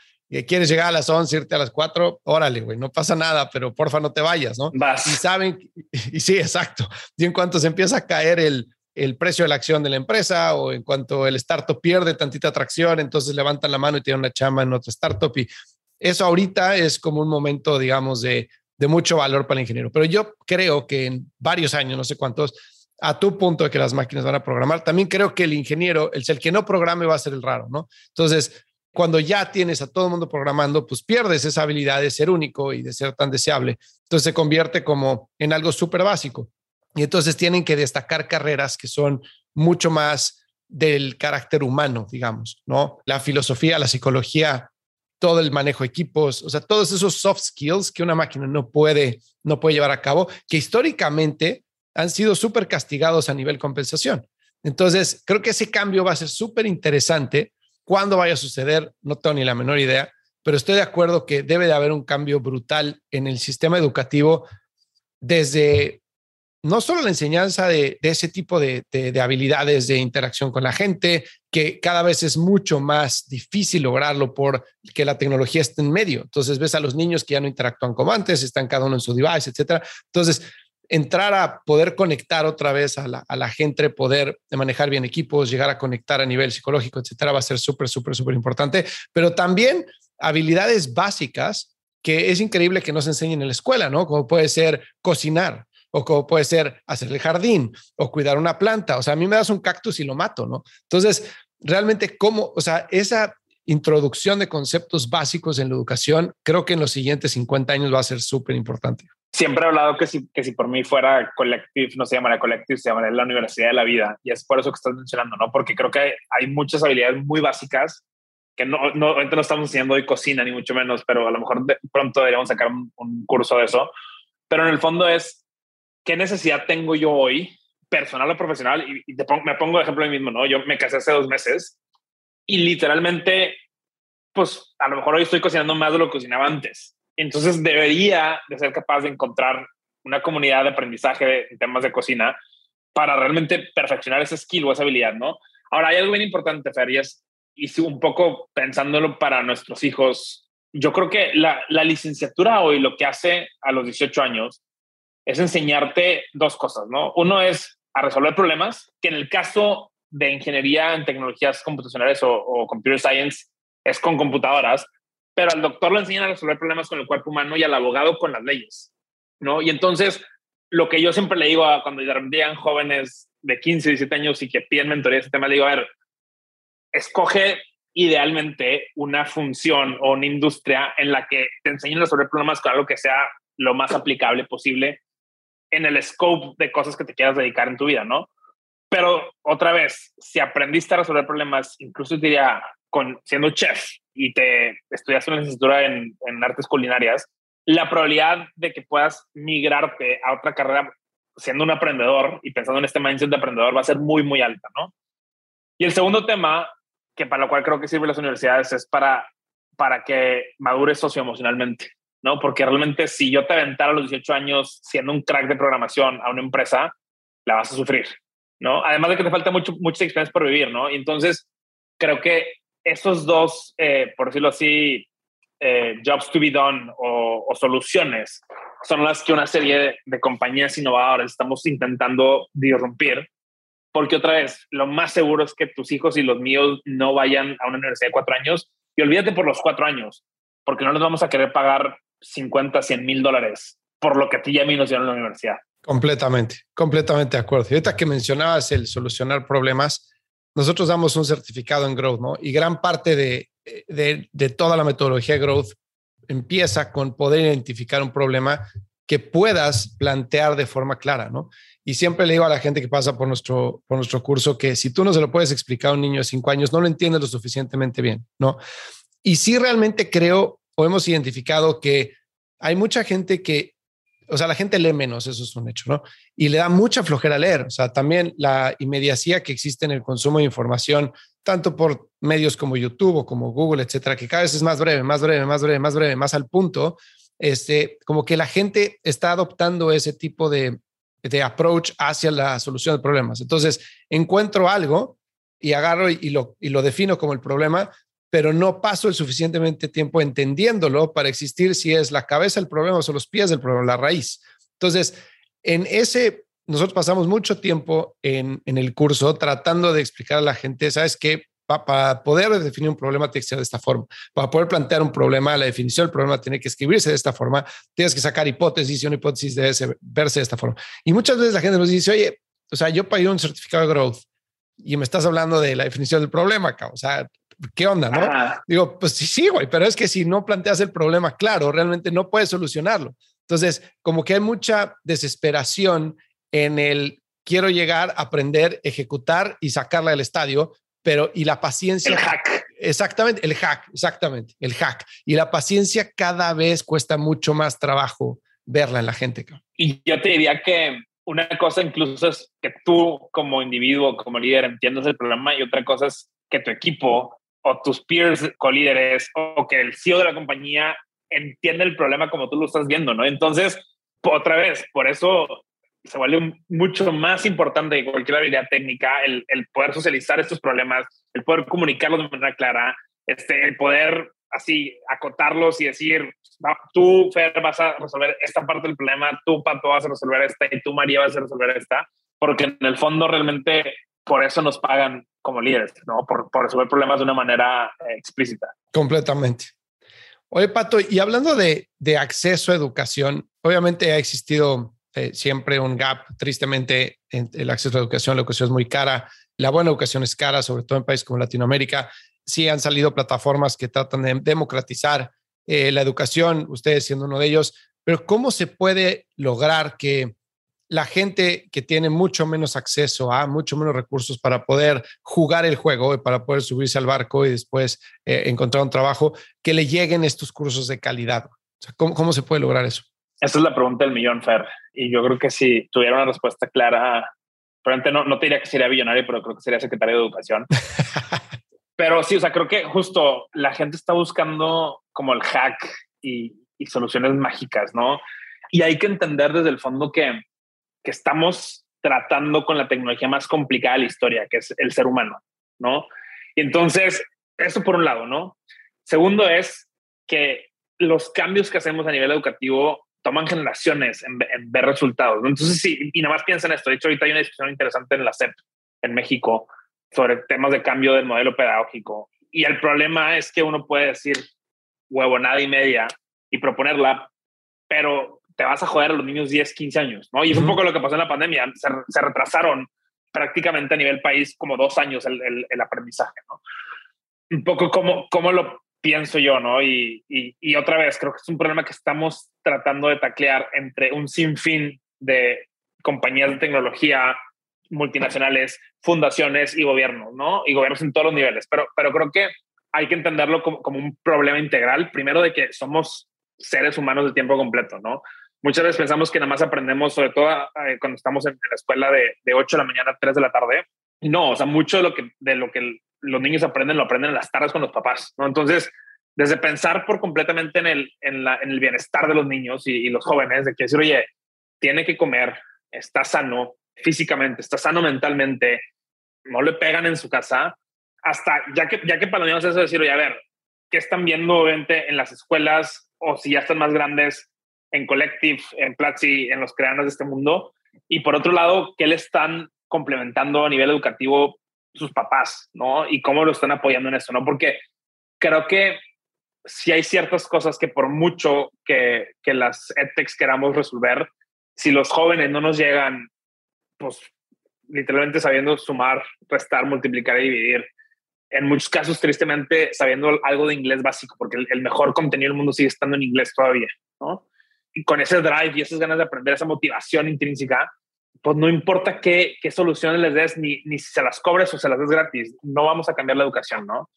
quieres llegar a las 11, irte a las 4, órale, güey, no pasa nada, pero porfa no te vayas, ¿no? Vas. Y saben, y sí, exacto. Y en cuanto se empieza a caer el, el precio de la acción de la empresa o en cuanto el startup pierde tantita atracción, entonces levantan la mano y tienen una chamba en otra startup. Y eso ahorita es como un momento, digamos, de, de mucho valor para el ingeniero. Pero yo creo que en varios años, no sé cuántos, a tu punto de que las máquinas van a programar, también creo que el ingeniero, el, el que no programe va a ser el raro, ¿no? Entonces, cuando ya tienes a todo el mundo programando, pues pierdes esa habilidad de ser único y de ser tan deseable. Entonces se convierte como en algo súper básico. Y entonces tienen que destacar carreras que son mucho más del carácter humano, digamos, ¿no? La filosofía, la psicología, todo el manejo de equipos, o sea, todos esos soft skills que una máquina no puede, no puede llevar a cabo, que históricamente han sido súper castigados a nivel compensación. Entonces, creo que ese cambio va a ser súper interesante. ¿Cuándo vaya a suceder? No tengo ni la menor idea, pero estoy de acuerdo que debe de haber un cambio brutal en el sistema educativo desde no solo la enseñanza de, ese tipo de, habilidades de interacción con la gente, que cada vez es mucho más difícil lograrlo por que la tecnología esté en medio. Entonces ves a los niños que ya no interactúan como antes, están cada uno en su device, etcétera. Entonces, entrar a poder conectar otra vez a la, a la gente, poder manejar bien equipos, llegar a conectar a nivel psicológico, etcétera, va a ser súper, súper, súper importante. Pero también habilidades básicas que es increíble que no se enseñen en la escuela, ¿no? Como puede ser cocinar, o como puede ser hacer el jardín o cuidar una planta. O sea, a mí me das un cactus y lo mato, ¿no? Entonces, realmente, ¿cómo? O sea, esa introducción de conceptos básicos en la educación, creo que en los siguientes 50 años va a ser súper importante. Siempre he hablado que si, que si por mí fuera Collective, no se llamaría Collective, se llamaría la Universidad de la Vida. Y es por eso que estás mencionando, ¿no? Porque creo que hay, muchas habilidades muy básicas que no, no, no estamos enseñando hoy cocina, ni mucho menos, pero a lo mejor pronto deberíamos sacar un, un curso de eso. Pero en el fondo es ¿qué necesidad tengo yo hoy, personal o profesional? Y, te pongo, me pongo de ejemplo a mí mismo, ¿no? Yo me casé hace dos meses y literalmente, pues a lo mejor hoy estoy cocinando más de lo que cocinaba antes. Entonces debería de ser capaz de encontrar una comunidad de aprendizaje en temas de cocina para realmente perfeccionar ese skill o esa habilidad, ¿no? Ahora, hay algo bien importante, Fer, y es, un poco pensándolo para nuestros hijos, yo creo que la, la licenciatura hoy lo que hace a los 18 años es enseñarte dos cosas, ¿no? Uno es a resolver problemas, que en el caso de ingeniería en tecnologías computacionales o, computer science es con computadoras, pero al doctor le enseñan a resolver problemas con el cuerpo humano y al abogado con las leyes, ¿no? Y entonces, lo que yo siempre le digo a cuando llegan jóvenes de 15, 17 años y que piden mentoría de este tema, le digo, a ver, escoge idealmente una función o una industria en la que te enseñen a resolver problemas con algo que sea lo más aplicable posible en el scope de cosas que te quieras dedicar en tu vida, ¿no? Pero otra vez, si aprendiste a resolver problemas, incluso diría, con, siendo chef y te estudiaste una licenciatura en, en artes culinarias, la probabilidad de que puedas migrarte a otra carrera siendo un aprendedor y pensando en este mindset de aprendedor va a ser muy, muy alta, ¿no? Y el segundo tema, que para lo cual creo que sirven las universidades, es para, para que madures socioemocionalmente. ¿no? Porque realmente si yo te aventara a los 18 años siendo un crack de programación a una empresa, la vas a sufrir, ¿no? Además de que te falta mucho, muchas experiencias por vivir, ¿no? Y entonces creo que esos dos, eh, por decirlo así, eh, jobs to be done o, soluciones son las que una serie de, compañías innovadoras estamos intentando disrumpir. Porque otra vez, lo más seguro es que tus hijos y los míos no vayan a una universidad de cuatro años y olvídate por los cuatro años, porque no les vamos a querer pagar 50, 100 mil dólares por lo que a ti y a mí nos dieron en la universidad. Completamente, completamente de acuerdo. Y ahorita que mencionabas el solucionar problemas, nosotros damos un certificado en Growth, ¿no? Y gran parte de, de, toda la metodología Growth empieza con poder identificar un problema que puedas plantear de forma clara, ¿no? Y siempre le digo a la gente que pasa por nuestro, por nuestro curso que si tú no se lo puedes explicar a un niño de cinco años, no lo entiendes lo suficientemente bien, ¿no? Y sí realmente creo o hemos identificado que hay mucha gente que, o sea, la gente lee menos, eso es un hecho, ¿no? Y le da mucha flojera leer, o sea, también la inmediacía que existe en el consumo de información, tanto por medios como YouTube o como Google, etcétera, que cada vez es más breve, más breve, más breve, más breve, más al punto, este, como que la gente está adoptando ese tipo de, de approach hacia la solución de problemas. Entonces, encuentro algo y agarro y, lo, y lo defino como el problema, pero no paso el suficientemente tiempo entendiéndolo para existir si es la cabeza el problema o son los pies del problema, la raíz. Entonces, en ese, nosotros pasamos mucho tiempo en, el curso tratando de explicar a la gente, ¿sabes qué? para poder definir un problema tiene que ser de esta forma. Para poder plantear un problema, la definición del problema tiene que escribirse de esta forma. Tienes que sacar hipótesis y una hipótesis debe verse de esta forma. Y muchas veces la gente nos dice, oye, o sea, yo pagué un certificado de growth y me estás hablando de la definición del problema acá. O sea, ¿qué onda, no? Digo, pues sí, sí, güey, pero es que si no planteas el problema claro, realmente no puedes solucionarlo. Entonces, como que hay mucha desesperación en el quiero llegar, aprender, ejecutar y sacarla del estadio, pero y la paciencia. El hack. Exactamente, el hack, exactamente, el hack. Y la paciencia cada vez cuesta mucho más trabajo verla en la gente. Y yo te diría que una cosa incluso es que tú como individuo, como líder, entiendas el problema y otra cosa es que tu equipo o tus peers co-líderes o que el CEO de la compañía entiende el problema como tú lo estás viendo, ¿no? Entonces, otra vez, por eso se vuelve mucho más importante que cualquier habilidad técnica el, el, poder socializar estos problemas, el poder comunicarlos de manera clara, este, el poder así acotarlos y decir, tú, Fer, vas a resolver esta parte del problema, tú, Pato, vas a resolver esta y tú, María, vas a resolver esta, porque en el fondo realmente por eso nos pagan como líderes, ¿no? Por, resolver problemas de una manera eh, explícita. Completamente. Oye, Pato, y hablando de, de acceso a educación, obviamente ha existido eh, siempre un gap, tristemente, en el acceso a educación. La educación es muy cara, la buena educación es cara, sobre todo en países como Latinoamérica. Sí han salido plataformas que tratan de democratizar eh, la educación, ustedes siendo uno de ellos, pero ¿cómo se puede lograr que la gente que tiene mucho menos acceso a mucho menos recursos para poder jugar el juego, para poder subirse al barco y después eh, encontrar un trabajo, que le lleguen estos cursos de calidad? ¿cómo, ¿Cómo se puede lograr eso? Esa es la pregunta del millón, Fer. Y yo creo que si tuviera una respuesta clara, probablemente no, no te diría que sería billonario, pero creo que sería secretario de Educación. pero sí, o sea, creo que justo la gente está buscando como el hack y, y soluciones mágicas, ¿no? Y hay que entender desde el fondo que, que estamos tratando con la tecnología más complicada de la historia, que es el ser humano, ¿no? Y entonces, eso por un lado, ¿no? Segundo es que los cambios que hacemos a nivel educativo toman generaciones en, ver resultados. Entonces, sí, y nada más piensa en esto. De hecho, ahorita hay una discusión interesante en la SEP en México sobre temas de cambio del modelo pedagógico. Y el problema es que uno puede decir huevonada y media y proponerla, pero te vas a joder a los niños 10, 15 años, ¿no? Y es un poco lo que pasó en la pandemia. Se, retrasaron prácticamente a nivel país como dos años el, el, el aprendizaje, ¿no? Un poco como, como lo pienso yo, ¿no? Y, y, otra vez, creo que es un problema que estamos tratando de taclear entre un sinfín de compañías de tecnología multinacionales, fundaciones y gobiernos, ¿no? Y gobiernos en todos los niveles. Pero, pero creo que hay que entenderlo como, como un problema integral, primero de que somos seres humanos de tiempo completo, ¿no? Muchas veces pensamos que nada más aprendemos, sobre todo cuando estamos en, la escuela de, de 8 de la mañana a 3 de la tarde. No, o sea, mucho de lo que, de lo que los niños aprenden, lo aprenden en las tardes con los papás, ¿no? Entonces, desde pensar por completamente en el, en, la, en el bienestar de los niños y, los jóvenes, de que decir, oye, tiene que comer, está sano físicamente, está sano mentalmente, no le pegan en su casa, hasta ya que, ya que para los niños eso decir, oye, a ver, ¿qué están viendo obviamente en las escuelas o si ya están más grandes en Collective, en Platzi, en los creanos de este mundo? Y por otro lado, ¿qué le están complementando a nivel educativo sus papás, ¿no? Y cómo lo están apoyando en eso, ¿no? Porque creo que si hay ciertas cosas que por mucho que, que las EdTechs queramos resolver, si los jóvenes no nos llegan, pues literalmente sabiendo sumar, restar, multiplicar y dividir, en muchos casos, tristemente, sabiendo algo de inglés básico, porque el, el, mejor contenido del mundo sigue estando en inglés todavía, ¿no? Con ese drive y esas ganas de aprender, esa motivación intrínseca, pues no importa qué, qué soluciones les des, ni, ni si se las cobres o se las des gratis, no vamos a cambiar la educación, ¿no?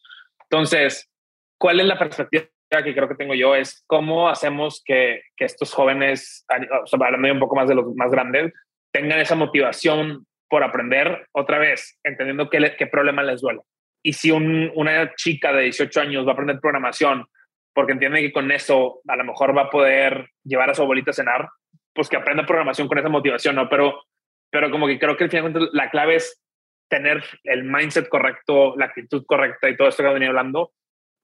Entonces, ¿cuál es la perspectiva que creo que tengo yo? Es cómo hacemos que, que estos jóvenes, hablando un poco más de los más grandes, tengan esa motivación por aprender otra vez, entendiendo qué, qué problema les duele. Y si un, una chica de 18 años va a aprender programación porque entiende que con eso a lo mejor va a poder llevar a su abuelita a cenar, pues que aprenda programación con esa motivación, ¿no? Pero pero como que creo que al final la clave es tener el mindset correcto, la actitud correcta y todo esto que ha venido hablando,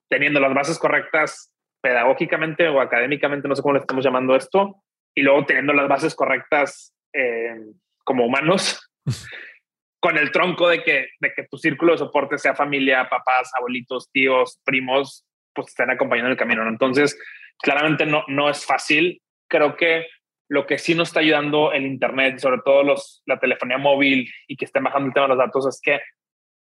teniendo las bases correctas pedagógicamente o académicamente, no sé cómo le estamos llamando esto, y luego teniendo las bases correctas eh, como humanos, con el tronco de que, de que tu círculo de soporte sea familia, papás, abuelitos, tíos, primos, pues estén acompañando el camino. Entonces, claramente no, no es fácil. Creo que lo que sí nos está ayudando el Internet, sobre todo los, la telefonía móvil y que estén bajando el tema de los datos, es que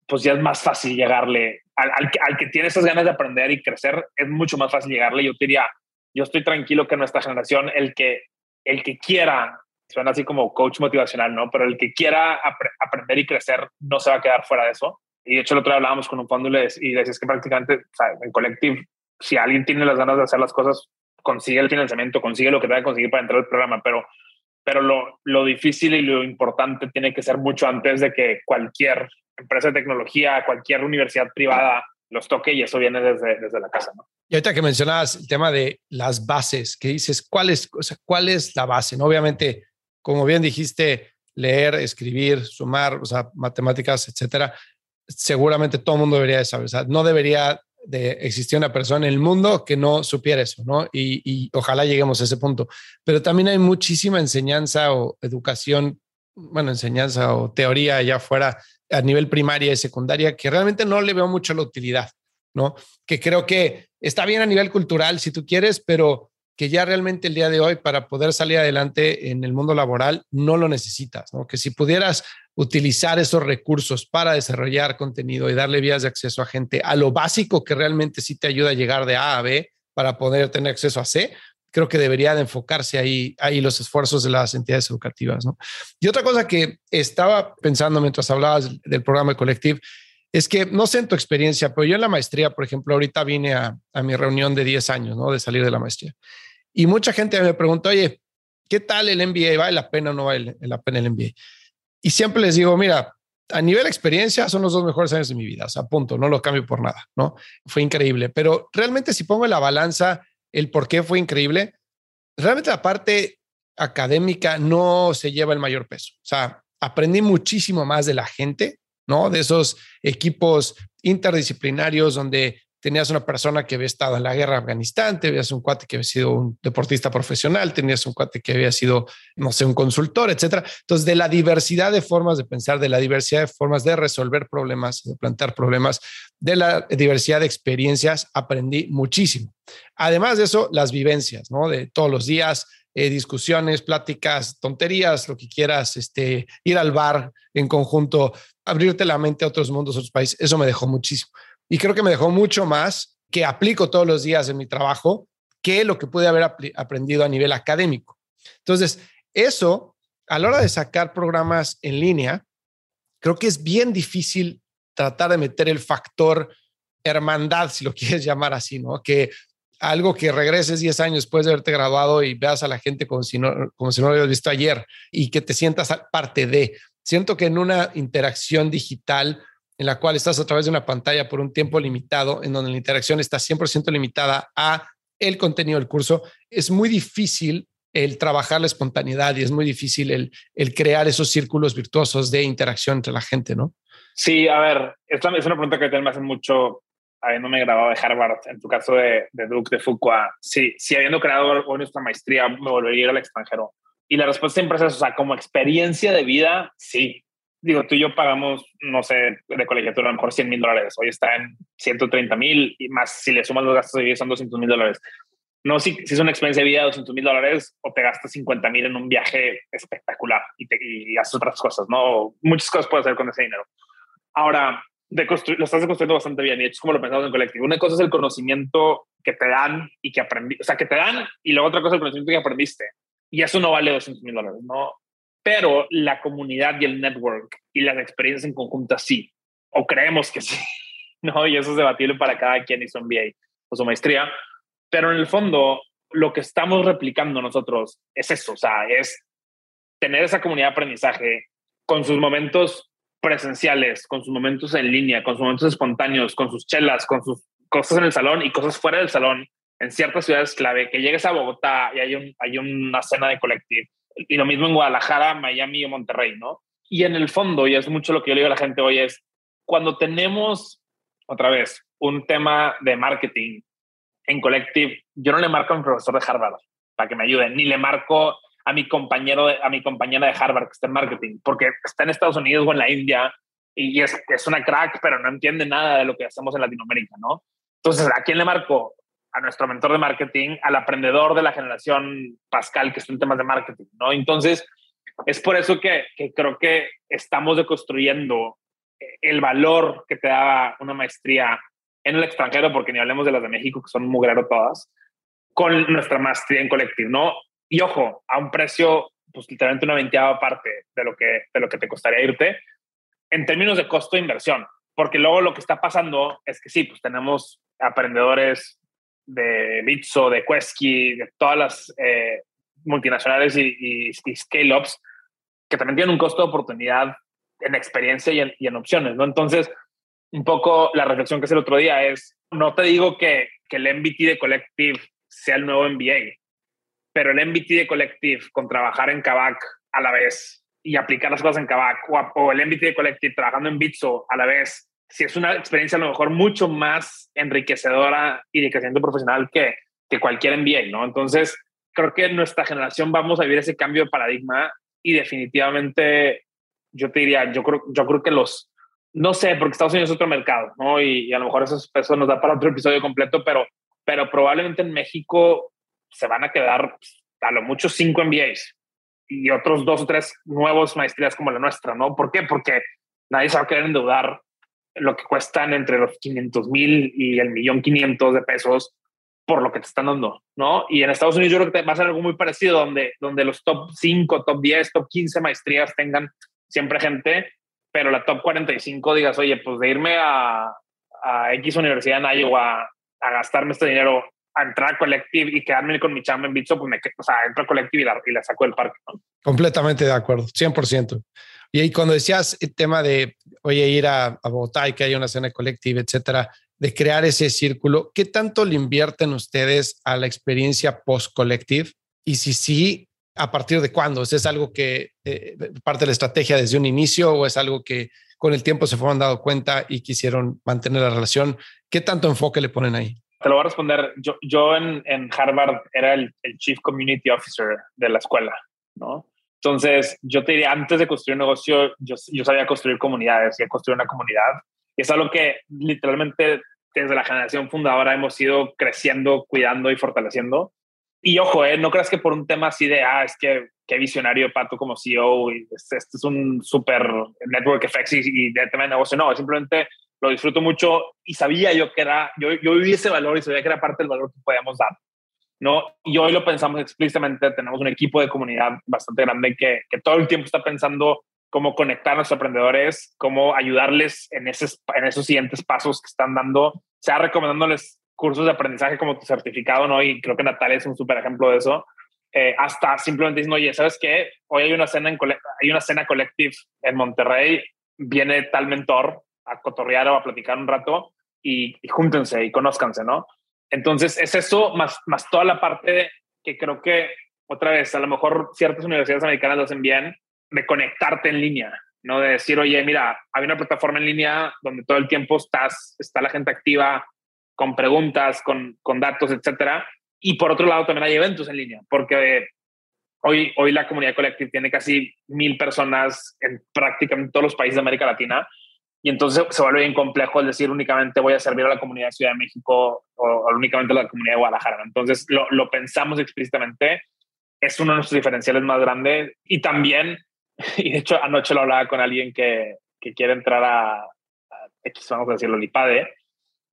pues ya es más fácil llegarle al, al, que tiene esas ganas de aprender y crecer, es mucho más fácil llegarle. Yo diría, yo estoy tranquilo que nuestra generación, el que, el que quiera, suena así como coach motivacional, ¿no? Pero el que quiera aprender y crecer no se va a quedar fuera de eso. Y de hecho el otro día hablábamos con un fondo y les, y decís que prácticamente o sea, en Collective, si alguien tiene las ganas de hacer las cosas, consigue el financiamiento, consigue lo que tenga que conseguir para entrar al programa, pero, pero lo, lo difícil y lo importante tiene que ser mucho antes de que cualquier empresa de tecnología, cualquier universidad privada los toque y eso viene desde, desde la casa. ¿no? Y ahorita que mencionabas el tema de las bases, que dices, ¿cuál es, o sea, ¿cuál es la base? ¿No? Obviamente, como bien dijiste, leer, escribir, sumar, o sea, matemáticas, etcétera, seguramente todo el mundo debería de saber. O sea, no debería de existir una persona en el mundo que no supiera eso, ¿no? Y, y, ojalá lleguemos a ese punto. Pero también hay muchísima enseñanza o educación, bueno, enseñanza o teoría allá afuera a nivel primaria y secundaria que realmente no le veo mucho la utilidad, ¿no? Que creo que está bien a nivel cultural si tú quieres, pero que ya realmente el día de hoy para poder salir adelante en el mundo laboral no lo necesitas, ¿no? Que si pudieras utilizar esos recursos para desarrollar contenido y darle vías de acceso a gente a lo básico que realmente sí te ayuda a llegar de A a B para poder tener acceso a C, creo que debería de enfocarse ahí, ahí los esfuerzos de las entidades educativas. ¿no? Y otra cosa que estaba pensando mientras hablabas del programa de Collective es que no sé en tu experiencia, pero yo en la maestría, por ejemplo, ahorita vine a, mi reunión de 10 años, ¿no? De salir de la maestría. Y mucha gente me preguntó, oye, ¿qué tal el MBA? ¿Vale la pena o no vale la pena el MBA? Y siempre les digo, mira, a nivel experiencia son los dos mejores años de mi vida, o punto, no lo cambio por nada, ¿no? Fue increíble, pero realmente si pongo en la balanza el por qué fue increíble. Realmente la parte académica no se lleva el mayor peso. O sea, aprendí muchísimo más de la gente, ¿no? De esos equipos interdisciplinarios donde tenías una persona que había estado en la guerra de Afganistán, tenías un cuate que había sido un deportista profesional, tenías un cuate que había sido, no sé, un consultor, etcétera. Entonces, de la diversidad de formas de pensar, de la diversidad de formas de resolver problemas, de plantear problemas, de la diversidad de experiencias, aprendí muchísimo. Además de eso, las vivencias, ¿no? De todos los días, eh, discusiones, pláticas, tonterías, lo que quieras, este, ir al bar en conjunto, abrirte la mente a otros mundos, otros países, eso me dejó muchísimo. Y creo que me dejó mucho más que aplico todos los días en mi trabajo que lo que pude haber aprendido a nivel académico. Entonces, eso, a la hora de sacar programas en línea, creo que es bien difícil tratar de meter el factor hermandad, si lo quieres llamar así, ¿no? Que algo que regreses 10 años después de haberte graduado y veas a la gente como si no, como si no lo hubieras visto ayer y que te sientas parte de. Siento que en una interacción digital en la cual estás a través de una pantalla por un tiempo limitado, en donde la interacción está 100% limitada a el contenido del curso, es muy difícil el trabajar la espontaneidad y es muy difícil el, el crear esos círculos virtuosos de interacción entre la gente, ¿no? Sí, a ver, esta es una pregunta que me hacen mucho habiéndome grabado de Harvard, en tu caso de, de Duke, de Fuqua, sí, si habiendo creado nuestra maestría, me volvería a ir al extranjero. Y la respuesta siempre es, o sea, como experiencia de vida, sí digo, tú y yo pagamos, no sé, de colegiatura a lo mejor 100 mil dólares. Hoy está en 130 mil y más si le sumas los gastos de vida son 200 mil dólares. No, si, si es una experiencia de vida de 200 mil dólares o te gastas 50 mil en un viaje espectacular y, te, y haces otras cosas, ¿no? Muchas cosas puedes hacer con ese dinero. Ahora, lo estás construyendo bastante bien y hecho como lo pensamos en colectivo. Una cosa es el conocimiento que te dan y que aprendí, o sea, que te dan y luego otra cosa es el conocimiento que aprendiste. Y eso no vale 200 mil dólares, ¿no? pero la comunidad y el network y las experiencias en conjunto sí, o creemos que sí, ¿no? Y eso es debatible para cada quien hizo MBA o su maestría, pero en el fondo lo que estamos replicando nosotros es eso, o sea, es tener esa comunidad de aprendizaje con sus momentos presenciales, con sus momentos en línea, con sus momentos espontáneos, con sus chelas, con sus cosas en el salón y cosas fuera del salón, en ciertas ciudades clave, que llegues a Bogotá y hay, un, hay una cena de colectivo y lo mismo en Guadalajara, Miami o Monterrey, ¿no? Y en el fondo, y es mucho lo que yo le digo a la gente hoy, es cuando tenemos, otra vez, un tema de marketing en Collective, yo no le marco a mi profesor de Harvard para que me ayude, ni le marco a mi compañero, a mi compañera de Harvard que está en marketing, porque está en Estados Unidos o en la India y es, es una crack, pero no entiende nada de lo que hacemos en Latinoamérica, ¿no? Entonces, ¿a quién le marco? a nuestro mentor de marketing, al aprendedor de la generación Pascal, que está en temas de marketing, ¿no? Entonces, es por eso que, creo que estamos deconstruyendo el valor que te da una maestría en el extranjero, porque ni hablemos de las de México, que son mugrero todas, con nuestra maestría en colectivo, ¿no? Y ojo, a un precio, pues literalmente una veinteava parte de lo que, de lo que te costaría irte, en términos de costo de inversión, porque luego lo que está pasando es que sí, pues tenemos aprendedores de Bitso, de Quesky, de todas las eh, multinacionales y, y, scale-ups que también tienen un costo de oportunidad en experiencia y en, y en, opciones, ¿no? Entonces, un poco la reflexión que hice el otro día es, no te digo que, que el MBT de Collective sea el nuevo MBA, pero el MBT de Collective con trabajar en Kavak a la vez y aplicar las cosas en Kavak o, el MBT de Collective trabajando en Bitso a la vez, si es una experiencia a lo mejor mucho más enriquecedora y de crecimiento profesional que, que cualquier MBA, ¿no? Entonces, creo que en nuestra generación vamos a vivir ese cambio de paradigma y definitivamente yo te diría, yo creo, yo creo que los, no sé, porque Estados Unidos es otro mercado, ¿no? Y, a lo mejor eso, eso, nos da para otro episodio completo, pero, pero probablemente en México se van a quedar a lo mucho cinco MBAs y otros dos o tres nuevos maestrías como la nuestra, ¿no? ¿Por qué? Porque nadie se va a querer endeudar lo que cuestan entre los 500 mil y el millón 500 de pesos por lo que te están dando, ¿no? Y en Estados Unidos yo creo que va a ser algo muy parecido, donde, donde los top 5, top 10, top 15 maestrías tengan siempre gente, pero la top 45 digas, oye, pues de irme a, a X universidad en Iowa a gastarme este dinero, a entrar a Collective y quedarme con mi chamba en Bitso, pues me o sea, entro a Collective y la, saco del parque. Completamente de acuerdo, 100%. Y ahí cuando decías el tema de, oye, ir a, a Bogotá y que haya una cena colectiva, etcétera, de crear ese círculo, ¿qué tanto le invierten ustedes a la experiencia post-collective? Y si sí, ¿a partir de cuándo? ¿Es algo que eh, parte de la estrategia desde un inicio o es algo que con el tiempo se fueron dando cuenta y quisieron mantener la relación? ¿Qué tanto enfoque le ponen ahí? Te lo voy a responder. Yo, yo en, en Harvard era el, el, Chief Community Officer de la escuela, ¿no? Entonces, yo te diría, antes de construir un negocio, yo, yo sabía construir comunidades, y construir una comunidad. Y es algo que literalmente desde la generación fundadora hemos ido creciendo, cuidando y fortaleciendo. Y ojo, eh, no creas que por un tema así de, ah, es que qué visionario Pato como CEO y este, este es un súper network effects y, y, de tema de negocio. No, simplemente lo disfruto mucho y sabía yo que era, yo, yo viví ese valor y sabía que era parte del valor que podíamos dar. ¿no? Y hoy lo pensamos explícitamente, tenemos un equipo de comunidad bastante grande que, todo el tiempo está pensando cómo conectar a los emprendedores, cómo ayudarles en, esos, en esos siguientes pasos que están dando, sea recomendándoles cursos de aprendizaje como tu certificado, ¿no? Y creo que Natalia es un súper ejemplo de eso. Eh, hasta simplemente diciendo, oye, ¿sabes qué? Hoy hay una cena en hay una cena collective en Monterrey, viene tal mentor a cotorrear o a platicar un rato y, y júntense y conózcanse, ¿no? Entonces es eso más, más toda la parte que creo que otra vez, a lo mejor ciertas universidades americanas lo hacen bien, de conectarte en línea, ¿no? De decir, oye, mira, hay una plataforma en línea donde todo el tiempo estás, está la gente activa con preguntas, con, con datos, etcétera. Y por otro lado, también hay eventos en línea, porque hoy, hoy la comunidad colectiva tiene casi mil personas en prácticamente todos los países de América Latina. Y entonces se vuelve bien complejo el decir únicamente voy a servir a la comunidad de Ciudad de México o, o únicamente a la comunidad de Guadalajara. Entonces lo, lo pensamos explícitamente. Es uno de nuestros diferenciales más grandes. Y también y de hecho anoche lo hablaba con alguien que, que quiere entrar a, a, X, vamos a decirlo, Lipade,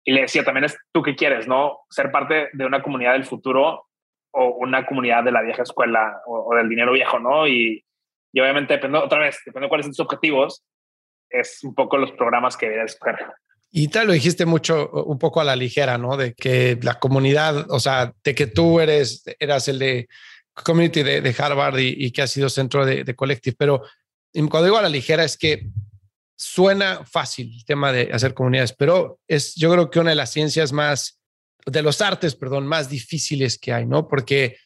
y le decía, también es tú que quieres, ¿no? Ser parte de una comunidad del futuro o una comunidad de la vieja escuela o, o del dinero viejo, ¿no? Y, y obviamente, depende, otra vez, depende de cuáles son tus objetivos, es un poco los programas que deberías escoger. Y tal lo dijiste mucho, un poco a la ligera, ¿no? De que la comunidad, o sea, de que tú eres, eras el de community de, de Harvard y, y, que ha sido centro de, de Collective, pero cuando digo a la ligera es que suena fácil el tema de hacer comunidades, pero es yo creo que una de las ciencias más, de los artes, perdón, más difíciles que hay, ¿no? Porque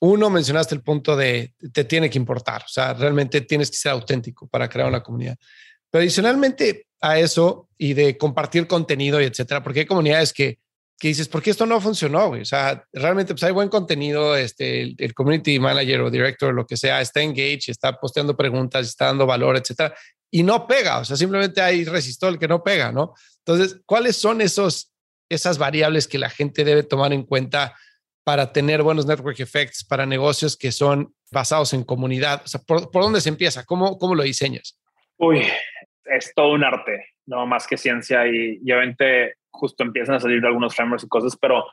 uno, mencionaste el punto de te tiene que importar, o sea, realmente tienes que ser auténtico para crear una comunidad. Pero adicionalmente a eso y de compartir contenido y etcétera, porque hay comunidades que que dices, ¿por qué esto no funcionó? Güey? O sea, realmente pues hay buen contenido, este, el, community manager o director, lo que sea, está engaged, está posteando preguntas, está dando valor, etcétera, y no pega, o sea, simplemente hay resistol que no pega, ¿no? Entonces, ¿cuáles son esos, esas variables que la gente debe tomar en cuenta para tener buenos network effects para negocios que son basados en comunidad? O sea, ¿por, por dónde se empieza? ¿Cómo, ¿Cómo lo diseñas? Uy, es todo un arte, no más que ciencia y, obviamente justo empiezan a salir algunos frameworks y cosas, pero,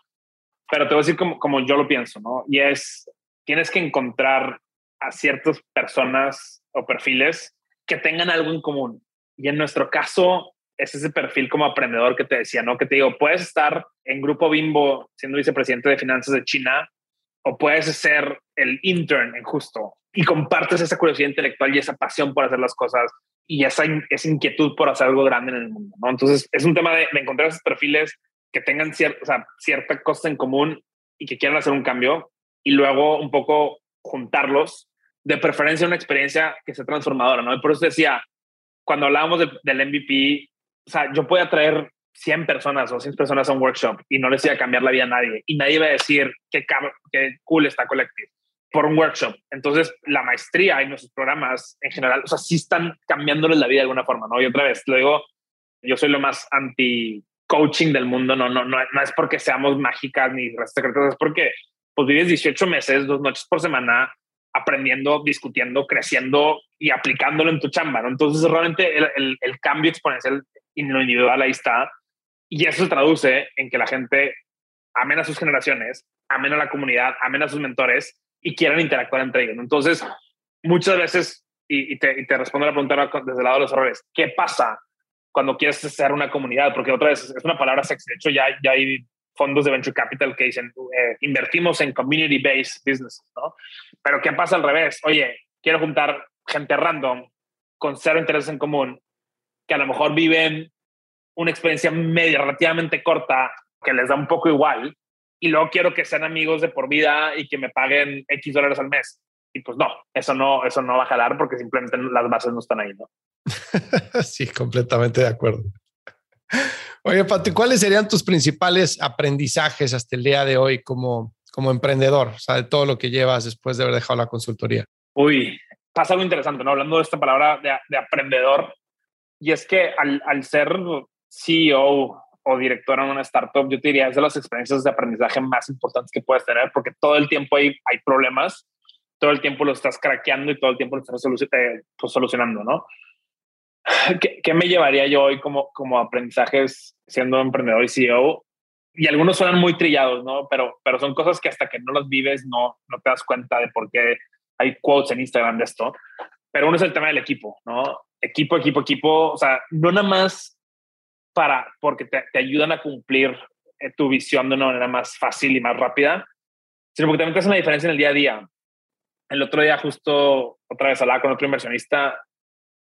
pero te voy a decir como, como yo lo pienso, ¿no? Y es, tienes que encontrar a ciertas personas o perfiles que tengan algo en común. Y en nuestro caso, es ese perfil como aprendedor que te decía, ¿no? Que te digo, puedes estar en Grupo Bimbo siendo vicepresidente de finanzas de China o puedes ser el intern en justo y compartes esa curiosidad intelectual y esa pasión por hacer las cosas y esa, esa inquietud por hacer algo grande en el mundo, ¿no? Entonces, es un tema de, encontrar esos perfiles que tengan sea, cierta cosa en común y que quieran hacer un cambio y luego un poco juntarlos, de preferencia una experiencia que sea transformadora, ¿no? Y por eso decía, cuando hablábamos del MVP, o sea, yo podía traer 100 personas o 100 personas a un workshop y no les iba a cambiar la vida a nadie y nadie iba a decir qué, qué cool está Collective por un workshop. Entonces, la maestría y nuestros programas en general, o sea, sí están cambiándoles la vida de alguna forma, ¿no? Y otra vez, luego, yo soy lo más anti coaching del mundo, no, no, no, no es porque seamos mágicas ni secretas, es porque pues vives 18 meses, dos noches por semana, aprendiendo, discutiendo, creciendo y aplicándolo en tu chamba, ¿no? Entonces, realmente el, el, cambio exponencial en lo individual ahí está. Y eso se traduce en que la gente amena a sus generaciones, amena a la comunidad, amena a sus mentores y quieran interactuar entre ellos. Entonces, muchas veces, y, te, respondo a la pregunta desde el lado de los errores, ¿qué pasa cuando quieres ser una comunidad? Porque otra vez es una palabra sexy. De hecho, ya, hay fondos de venture capital que dicen eh, invertimos en community based businesses, ¿no? Pero ¿qué pasa al revés? Oye, quiero juntar gente random con cero intereses en común que a lo mejor viven una experiencia media relativamente corta que les da un poco igual y luego quiero que sean amigos de por vida y que me paguen X dólares al mes. Y pues no, eso no, eso no va a jalar porque simplemente las bases no están ahí, ¿no? sí, completamente de acuerdo. Oye, Pati, ¿cuáles serían tus principales aprendizajes hasta el día de hoy como, como emprendedor? O sea, de todo lo que llevas después de haber dejado la consultoría. Uy, pasa algo interesante, ¿no? Hablando de esta palabra de, de aprendedor, y es que al, al ser CEO o director en una startup, yo te diría, es de las experiencias de aprendizaje más importantes que puedes tener, porque todo el tiempo hay, hay problemas, todo el tiempo lo estás craqueando y todo el tiempo lo estás eh, pues, solucionando, ¿no? ¿Qué, ¿Qué, me llevaría yo hoy como, como aprendizajes siendo emprendedor y CEO? Y algunos suenan muy trillados, ¿no? Pero, pero son cosas que hasta que no las vives no, no te das cuenta de por qué hay quotes en Instagram de esto. Pero uno es el tema del equipo, ¿no? Equipo, equipo, equipo. O sea, no nada más para, porque te, te ayudan a cumplir eh, tu visión de una manera más fácil y más rápida, sino porque también te hacen la diferencia en el día a día. El otro día justo otra vez hablaba con otro inversionista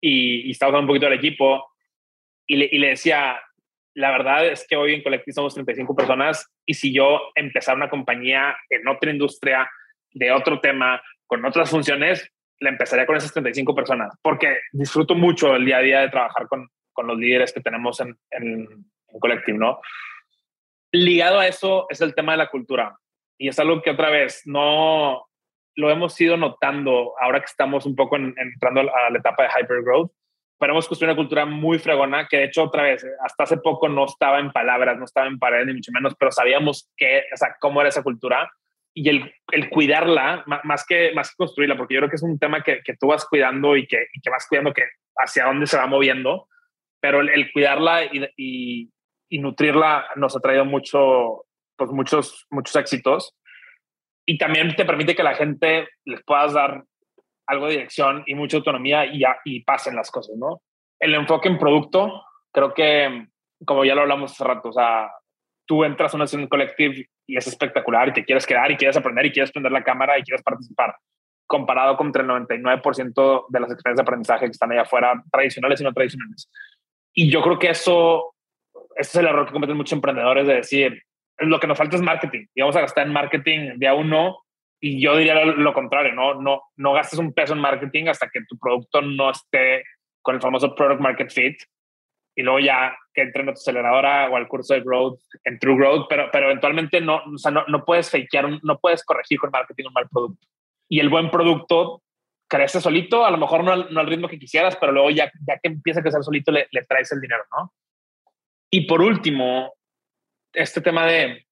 y, y estaba hablando un poquito del equipo y le, y le decía, la verdad es que hoy en Collective somos 35 personas y si yo empezara una compañía en otra industria, de otro tema, con otras funciones, le empezaría con esas 35 personas, porque disfruto mucho el día a día de trabajar con, con los líderes que tenemos en, en, en Collective, ¿no? Ligado a eso es el tema de la cultura. Y es algo que otra vez no lo hemos ido notando ahora que estamos un poco entrando a la etapa de hypergrowth, pero hemos construido una cultura muy fregona que de hecho otra vez, hasta hace poco no estaba en palabras, no estaba en paredes ni mucho menos, pero sabíamos que, o sea, cómo era esa cultura y el, el, cuidarla, más que, más que construirla, porque yo creo que es un tema que, que tú vas cuidando y que, y que vas cuidando que hacia dónde se va moviendo, pero el, cuidarla y, y, nutrirla nos ha traído mucho, pues muchos, muchos éxitos. Y también te permite que la gente les puedas dar algo de dirección y mucha autonomía y, y pasen las cosas, ¿no? El enfoque en producto, creo que, como ya lo hablamos hace rato, o sea, tú entras a una sesión colective y es espectacular y te quieres quedar y quieres aprender y quieres prender la cámara y quieres participar, comparado contra el 99% de las experiencias de aprendizaje que están allá afuera, tradicionales y no tradicionales. Y yo creo que eso, es el error que cometen muchos emprendedores de decir, lo que nos falta es marketing y vamos a gastar en marketing de a uno. Y yo diría lo, contrario, ¿no? No, no gastes un peso en marketing hasta que tu producto no esté con el famoso product market fit y luego ya que entren a tu aceleradora o al curso de growth en True Growth, pero, pero eventualmente no, o sea, no, no puedes fakear, no puedes corregir con marketing un mal producto. Y el buen producto crece solito, a lo mejor no al, ritmo que quisieras, pero luego ya, ya que empieza a crecer solito, le, le, traes el dinero, ¿no? Y por último, este tema de,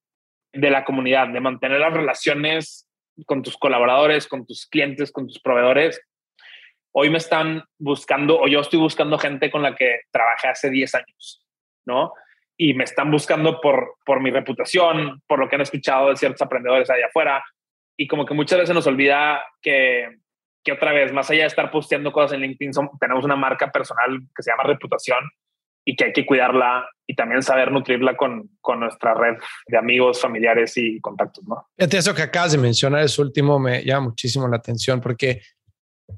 de la comunidad, de mantener las relaciones con tus colaboradores, con tus clientes, con tus proveedores. hoy me están buscando o yo estoy buscando gente con la que trabajé hace 10 años, ¿no? Y me están buscando por, por mi reputación, por lo que han escuchado de ciertos aprendedores allá afuera. Y como que muchas veces nos olvida que, que otra vez, más allá de estar posteando cosas en LinkedIn, tenemos una marca personal que se llama reputación y que hay que cuidarla y también saber nutrirla con, con nuestra red de amigos, familiares y contactos, ¿no? Eso que acabas de mencionar, es último, me llama muchísimo la atención porque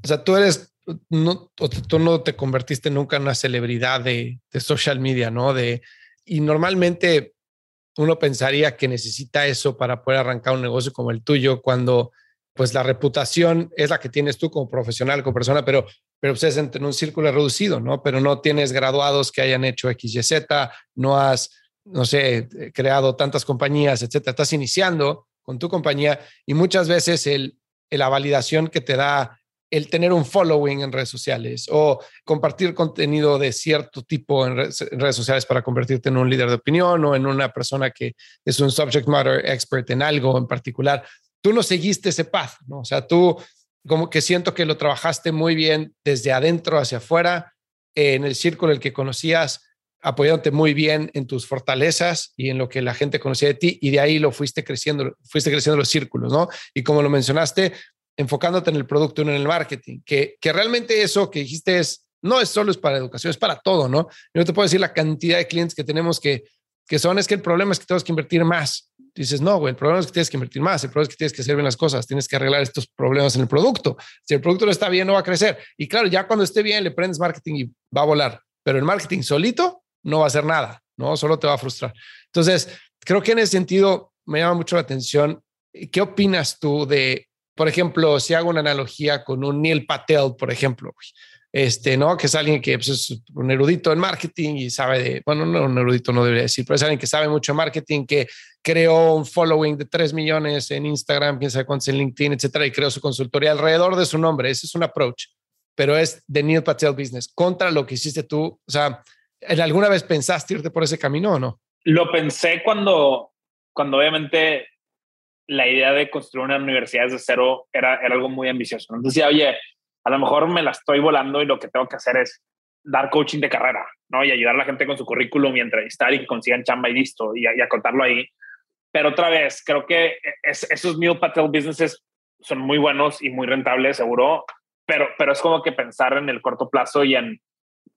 o sea, tú eres, no, tú no te convertiste nunca en una celebridad de, de social media, ¿no? De, y normalmente uno pensaría que necesita eso para poder arrancar un negocio como el tuyo, cuando pues la reputación es la que tienes tú como profesional, como persona, pero, pero pues es en un círculo reducido, ¿no? Pero no tienes graduados que hayan hecho X, Y, Z, no has, no sé, creado tantas compañías, etcétera. Estás iniciando con tu compañía y muchas veces el, la validación que te da el tener un following en redes sociales o compartir contenido de cierto tipo en, redes sociales para convertirte en un líder de opinión o en una persona que es un subject matter expert en algo en particular. Tú no seguiste ese path, ¿no? O sea, tú como que siento que lo trabajaste muy bien desde adentro hacia afuera, en el círculo el que conocías, apoyándote muy bien en tus fortalezas y en lo que la gente conocía de ti y de ahí lo fuiste creciendo, fuiste creciendo los círculos, ¿no? Y como lo mencionaste, enfocándote en el producto y no en el marketing, que, que realmente eso que dijiste es, no es solo es para educación, es para todo, ¿no? Yo te puedo decir la cantidad de clientes que tenemos que, que son, es que el problema es que tenemos que invertir más. Dices, no, güey, el problema es que tienes que invertir más, el problema es que tienes que hacer bien las cosas, tienes que arreglar estos problemas en el producto. Si el producto no está bien, no va a crecer. Y claro, ya cuando esté bien, le prendes marketing y va a volar. Pero el marketing solito no va a hacer nada, ¿no? Solo te va a frustrar. Entonces, creo que en ese sentido me llama mucho la atención. ¿Qué opinas tú de por ejemplo, si hago una analogía con un Neil Patel, por ejemplo, este, ¿no? Que es alguien que pues, es un erudito en marketing y sabe de, bueno, no un erudito no debería decir, pero es alguien que sabe mucho marketing, que creó un following de 3 millones en Instagram, quién sabe cuántos en LinkedIn, etcétera, y creó su consultoría alrededor de su nombre. Ese es un approach, pero es de Neil Patel Business contra lo que hiciste tú. O sea, ¿alguna vez pensaste irte por ese camino o no? Lo pensé cuando, cuando obviamente la idea de construir una universidad desde cero era, era algo muy ambicioso. Entonces decía, oye, a lo mejor me la estoy volando y lo que tengo que hacer es dar coaching de carrera, ¿no? Y ayudar a la gente con su currículum y entrevistar y que consigan chamba y listo, y, y contarlo ahí. Pero otra vez, creo que esos New Patel businesses son muy buenos y muy rentables, seguro, pero, pero es como que pensar en el corto plazo y en,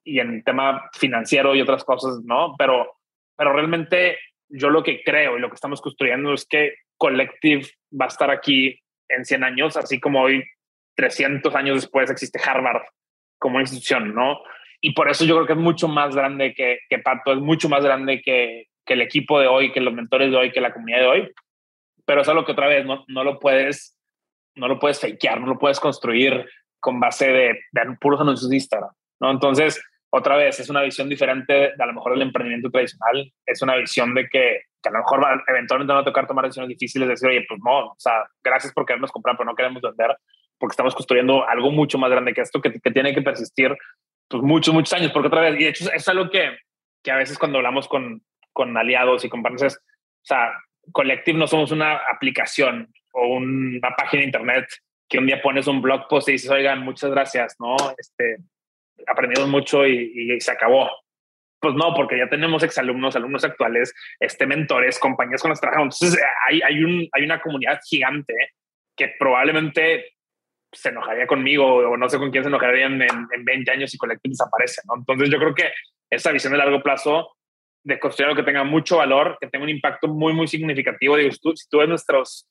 y en tema financiero y otras cosas, ¿no? Pero, pero realmente yo lo que creo y lo que estamos construyendo es que Collective va a estar aquí en 100 años, así como hoy, 300 años después, existe Harvard como institución, ¿no? Y por eso yo creo que es mucho más grande que, que Pato, es mucho más grande que, el equipo de hoy, que los mentores de hoy, que la comunidad de hoy. Pero es algo que otra vez no, no lo puedes, no lo puedes fakear, no lo puedes construir con base de, de puros anuncios de Instagram, ¿no? Entonces, otra vez, es una visión diferente de, a lo mejor del emprendimiento tradicional. Es una visión de que, que a lo mejor va, eventualmente va a tocar tomar decisiones difíciles, decir, oye, pues no, o sea, gracias por querernos comprar, pero no queremos vender, porque estamos construyendo algo mucho más grande que esto, que, que tiene que persistir pues muchos, muchos años, porque otra vez, y de hecho es algo que, que a veces cuando hablamos con, con aliados y con partners, o sea, Collective no somos una aplicación o una página de internet que un día pones un blog post y dices, oigan, muchas gracias, ¿no? Este, aprendimos mucho y, se acabó. Pues no, porque ya tenemos exalumnos, alumnos actuales, este, mentores, compañías con las que trabajamos. Entonces hay, hay, un, hay una comunidad gigante que probablemente se enojaría conmigo o no sé con quién se enojaría en, en, 20 años y Collective desaparece. ¿no? Entonces yo creo que esa visión de largo plazo de construir algo que tenga mucho valor, que tenga un impacto muy, muy significativo. Digo, si tú, si tú ves nuestros,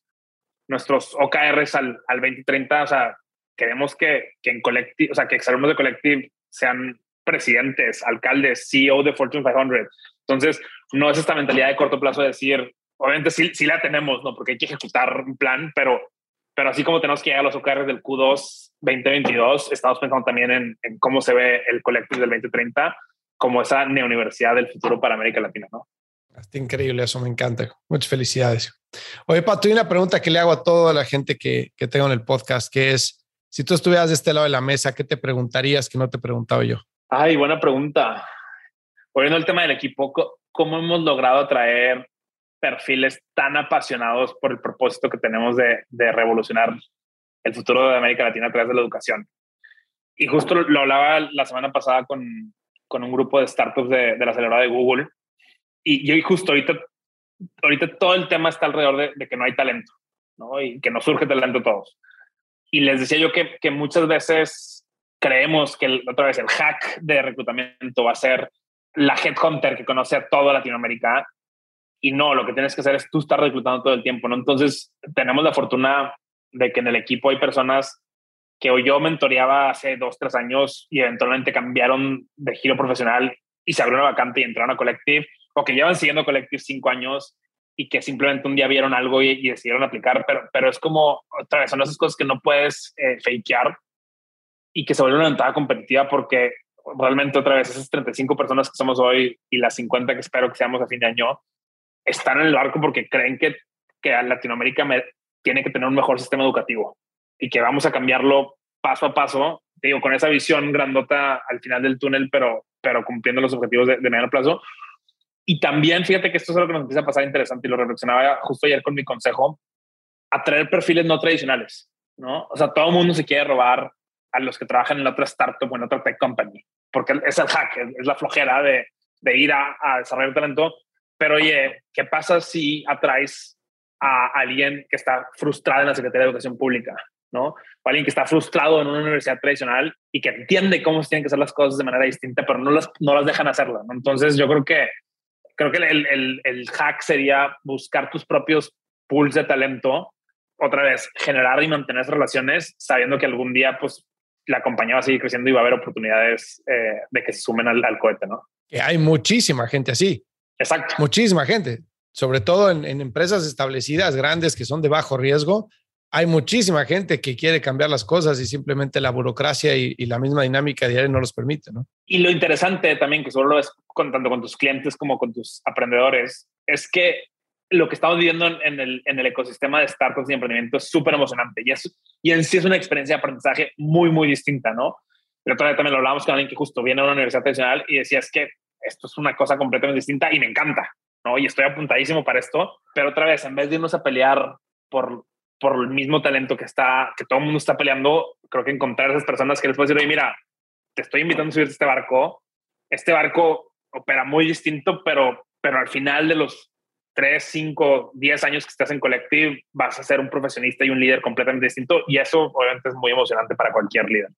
nuestros OKRs al, al 2030, o sea, queremos que, que en Collective, o sea, que exalumnos de Collective sean presidentes, alcaldes, CEO de Fortune 500. Entonces, no es esta mentalidad de corto plazo de decir, obviamente sí, sí la tenemos, ¿no? Porque hay que ejecutar un plan, pero, pero así como tenemos que llegar a los OKR del Q2 2022, estamos pensando también en, en cómo se ve el Collective del 2030 como esa neuniversidad del futuro para América Latina, ¿no? Está increíble eso, me encanta. Muchas felicidades. Oye, Pato, hay una pregunta que le hago a toda la gente que, que tengo en el podcast, que es, si tú estuvieras de este lado de la mesa, ¿qué te preguntarías que no te preguntaba yo? Ay, buena pregunta. Volviendo al tema del equipo, ¿cómo hemos logrado atraer perfiles tan apasionados por el propósito que tenemos de, revolucionar el futuro de América Latina a través de la educación? Y justo lo hablaba la semana pasada con, con un grupo de startups de, de la aceleradora de Google. Y yo justo ahorita, ahorita todo el tema está alrededor de, de, que no hay talento, ¿no? Y que no surge talento todos. Y les decía yo que, que muchas veces creemos que otra vez el hack de reclutamiento va a ser la headhunter que conoce a toda Latinoamérica y no, lo que tienes que hacer es tú estar reclutando todo el tiempo, ¿no? Entonces, tenemos la fortuna de que en el equipo hay personas que yo mentoreaba hace dos, tres años y eventualmente cambiaron de giro profesional y se abrió una vacante y entraron a Collective, o que llevan siguiendo Collective cinco años y que simplemente un día vieron algo y, decidieron aplicar, pero, pero es como, otra vez, son esas cosas que no puedes eh, fakear y que se vuelve una ventaja competitiva porque realmente otra vez esas 35 personas que somos hoy y las 50 que espero que seamos a fin de año, están en el barco porque creen que, que Latinoamérica tiene que tener un mejor sistema educativo y que vamos a cambiarlo paso a paso, digo, con esa visión grandota al final del túnel, pero, pero cumpliendo los objetivos de, de mediano plazo. Y también, fíjate que esto es algo que nos empieza a pasar interesante y lo reflexionaba justo ayer con mi consejo, atraer perfiles no tradicionales, ¿no? O sea, todo el mundo se quiere robar a los que trabajan en otra startup o en otra tech company, porque es el hack, es, la flojera de, de ir a, a, desarrollar talento. Pero oye, ¿qué pasa si atraes a alguien que está frustrado en la Secretaría de Educación Pública? ¿no? O alguien que está frustrado en una universidad tradicional y que entiende cómo se tienen que hacer las cosas de manera distinta, pero no las, no las dejan hacerlo, ¿no? Entonces yo creo que, creo que el, el, hack sería buscar tus propios pools de talento, otra vez, generar y mantener relaciones sabiendo que algún día, pues, la compañía va a seguir creciendo y va a haber oportunidades eh, de que se sumen al, al cohete, ¿no? Hay muchísima gente así. Exacto. Muchísima gente, sobre todo en, en, empresas establecidas, grandes, que son de bajo riesgo. Hay muchísima gente que quiere cambiar las cosas y simplemente la burocracia y, y la misma dinámica diaria no los permite, ¿no? Y lo interesante también, que solo lo ves con, tanto con tus clientes como con tus aprendedores, es que lo que estamos viviendo en, el, en el, ecosistema de startups y emprendimiento es súper emocionante y, es, y en sí es una experiencia de aprendizaje muy, muy distinta, ¿no? Pero todavía también lo hablábamos con alguien que justo viene a una universidad tradicional y decía, es que esto es una cosa completamente distinta y me encanta, ¿no? Y estoy apuntadísimo para esto, pero otra vez, en vez de irnos a pelear por, por el mismo talento que está, que todo el mundo está peleando, creo que encontrar a esas personas que les puedo decir, oye, mira, te estoy invitando a subirte este barco, este barco opera muy distinto, pero, pero al final de los 3, 5, 10 años que estás en Collective, vas a ser un profesionista y un líder completamente distinto y eso obviamente es muy emocionante para cualquier líder.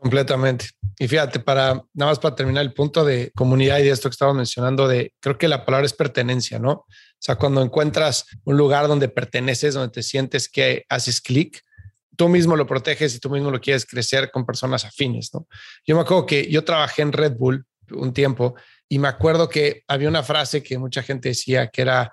Completamente. Y fíjate, para nada más para terminar el punto de comunidad y de esto que estaba mencionando, de creo que la palabra es pertenencia, ¿no? O sea, cuando encuentras un lugar donde perteneces, donde te sientes que haces clic, tú mismo lo proteges y tú mismo lo quieres crecer con personas afines, ¿no? Yo me acuerdo que yo trabajé en Red Bull un tiempo y me acuerdo que había una frase que mucha gente decía que era,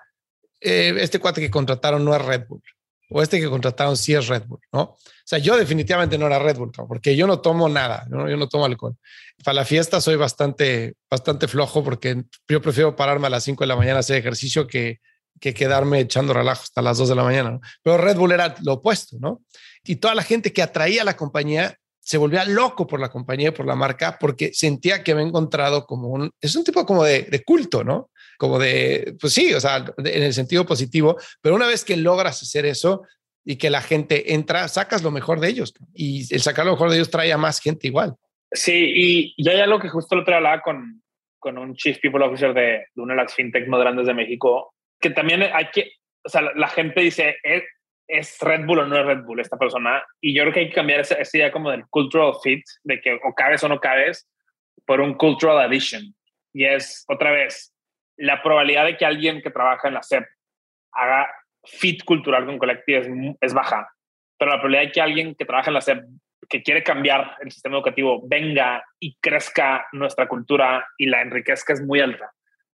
eh, este cuate que contrataron no es Red Bull o este que contrataron sí es Red Bull, ¿no? O sea, yo definitivamente no era Red Bull, porque yo no tomo nada, ¿no? yo no tomo alcohol. Para la fiesta soy bastante, bastante flojo porque yo prefiero pararme a las 5 de la mañana a hacer ejercicio que, que quedarme echando relajo hasta las 2 de la mañana. ¿no? Pero Red Bull era lo opuesto, ¿no? Y toda la gente que atraía a la compañía se volvía loco por la compañía, por la marca, porque sentía que había encontrado como un, es un tipo como de culto, ¿no? Como de, pues sí, o sea, en el sentido positivo, pero una vez que logras hacer eso y que la gente entra, sacas lo mejor de ellos y el sacar lo mejor de ellos trae a más gente igual. Sí, y, y hay algo que justo lo hablaba con, con un Chief People Officer de, de una de las fintechs más grandes de México, que también hay que, o sea, la, la gente dice, ¿es, ¿es, Red Bull o no es Red Bull esta persona? Y yo creo que hay que cambiar esa, esa idea como del cultural fit, de que o cabes o no cabes, por un cultural addition. Y es, otra vez, la probabilidad de que alguien que trabaja en la SEP haga fit cultural con Collective es, es, baja, pero la probabilidad de que alguien que trabaja en la SEP que quiere cambiar el sistema educativo venga y crezca nuestra cultura y la enriquezca es muy alta.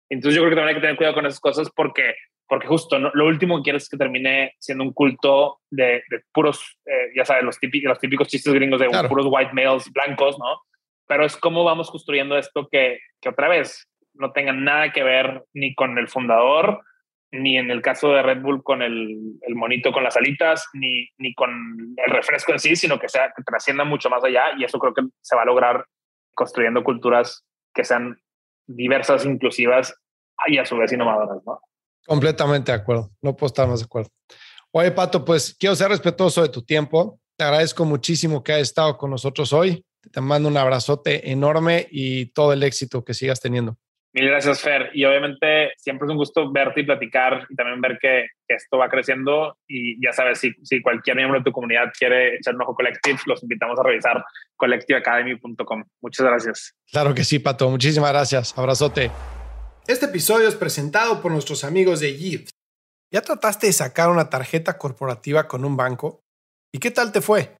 Entonces yo creo que también hay que tener cuidado con esas cosas porque, porque justo ¿no? lo último que quieres es que termine siendo un culto de, de puros, eh, ya sabes, los típicos, los típicos chistes gringos de claro. puros white males blancos, ¿no? Pero es cómo vamos construyendo esto que, que otra vez no tengan nada que ver ni con el fundador, ni en el caso de Red Bull con el, el monito con las alitas, ni, ni con el refresco en sí, sino que, sea, que trascienda mucho más allá y eso creo que se va a lograr construyendo culturas que sean diversas, inclusivas y a su vez innovadoras, ¿no? Completamente de acuerdo, no puedo estar más de acuerdo. Oye, Pato, pues quiero ser respetuoso de tu tiempo. Te agradezco muchísimo que hayas estado con nosotros hoy. Te mando un abrazote enorme y todo el éxito que sigas teniendo. Mil gracias, Fer. Y obviamente siempre es un gusto verte y platicar y también ver que, esto va creciendo. Y ya sabes, si, si, cualquier miembro de tu comunidad quiere echar un ojo Collective, los invitamos a revisar collectiveacademy.com. Muchas gracias. Claro que sí, Pato. Muchísimas gracias. Abrazote. Este episodio es presentado por nuestros amigos de Gibbs. ¿Ya trataste de sacar una tarjeta corporativa con un banco? ¿Y qué tal te fue?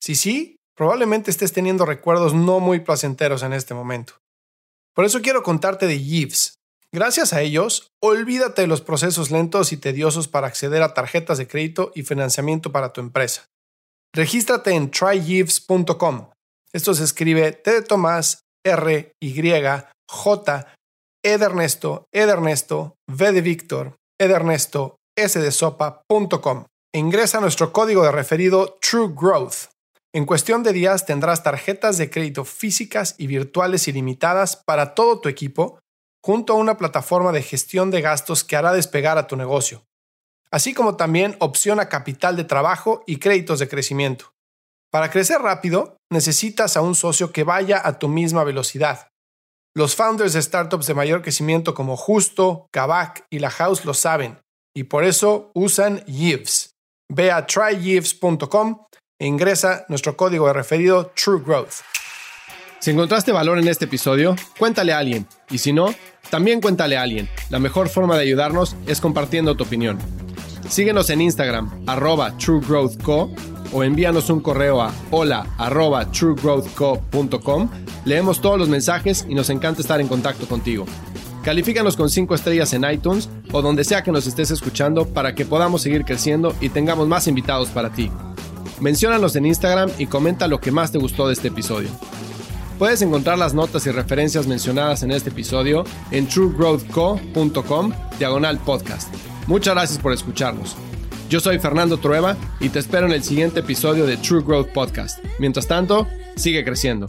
Si sí, probablemente estés teniendo recuerdos no muy placenteros en este momento. Por eso quiero contarte de Yves. Gracias a ellos, olvídate de los procesos lentos y tediosos para acceder a tarjetas de crédito y financiamiento para tu empresa. Regístrate en tryyves.com. Esto se escribe T de Tomás, R, Y, J, E de Ernesto, E de Ernesto, V de Víctor, E de Ernesto, S de Sopa.com. Ingresa nuestro código de referido True Growth en cuestión de días tendrás tarjetas de crédito físicas y virtuales ilimitadas para todo tu equipo, junto a una plataforma de gestión de gastos que hará despegar a tu negocio, así como también opción a capital de trabajo y créditos de crecimiento. Para crecer rápido, necesitas a un socio que vaya a tu misma velocidad. Los founders de startups de mayor crecimiento como Justo, Kavak y La House lo saben, y por eso usan Yves. Ve a tryyves.com e ingresa nuestro código de referido True Growth. Si encontraste valor en este episodio, cuéntale a alguien. Y si no, también cuéntale a alguien. La mejor forma de ayudarnos es compartiendo tu opinión. Síguenos en Instagram, arroba truegrowthco, o envíanos un correo a hola arroba truegrowthco.com. Leemos todos los mensajes y nos encanta estar en contacto contigo. Califícanos con 5 estrellas en iTunes o donde sea que nos estés escuchando para que podamos seguir creciendo y tengamos más invitados para ti. Menciónanos en Instagram y comenta lo que más te gustó de este episodio. Puedes encontrar las notas y referencias mencionadas en este episodio en truegrowthco.com diagonal podcast. Muchas gracias por escucharnos. Yo soy Fernando Trueba y te espero en el siguiente episodio de True Growth Podcast. Mientras tanto, sigue creciendo.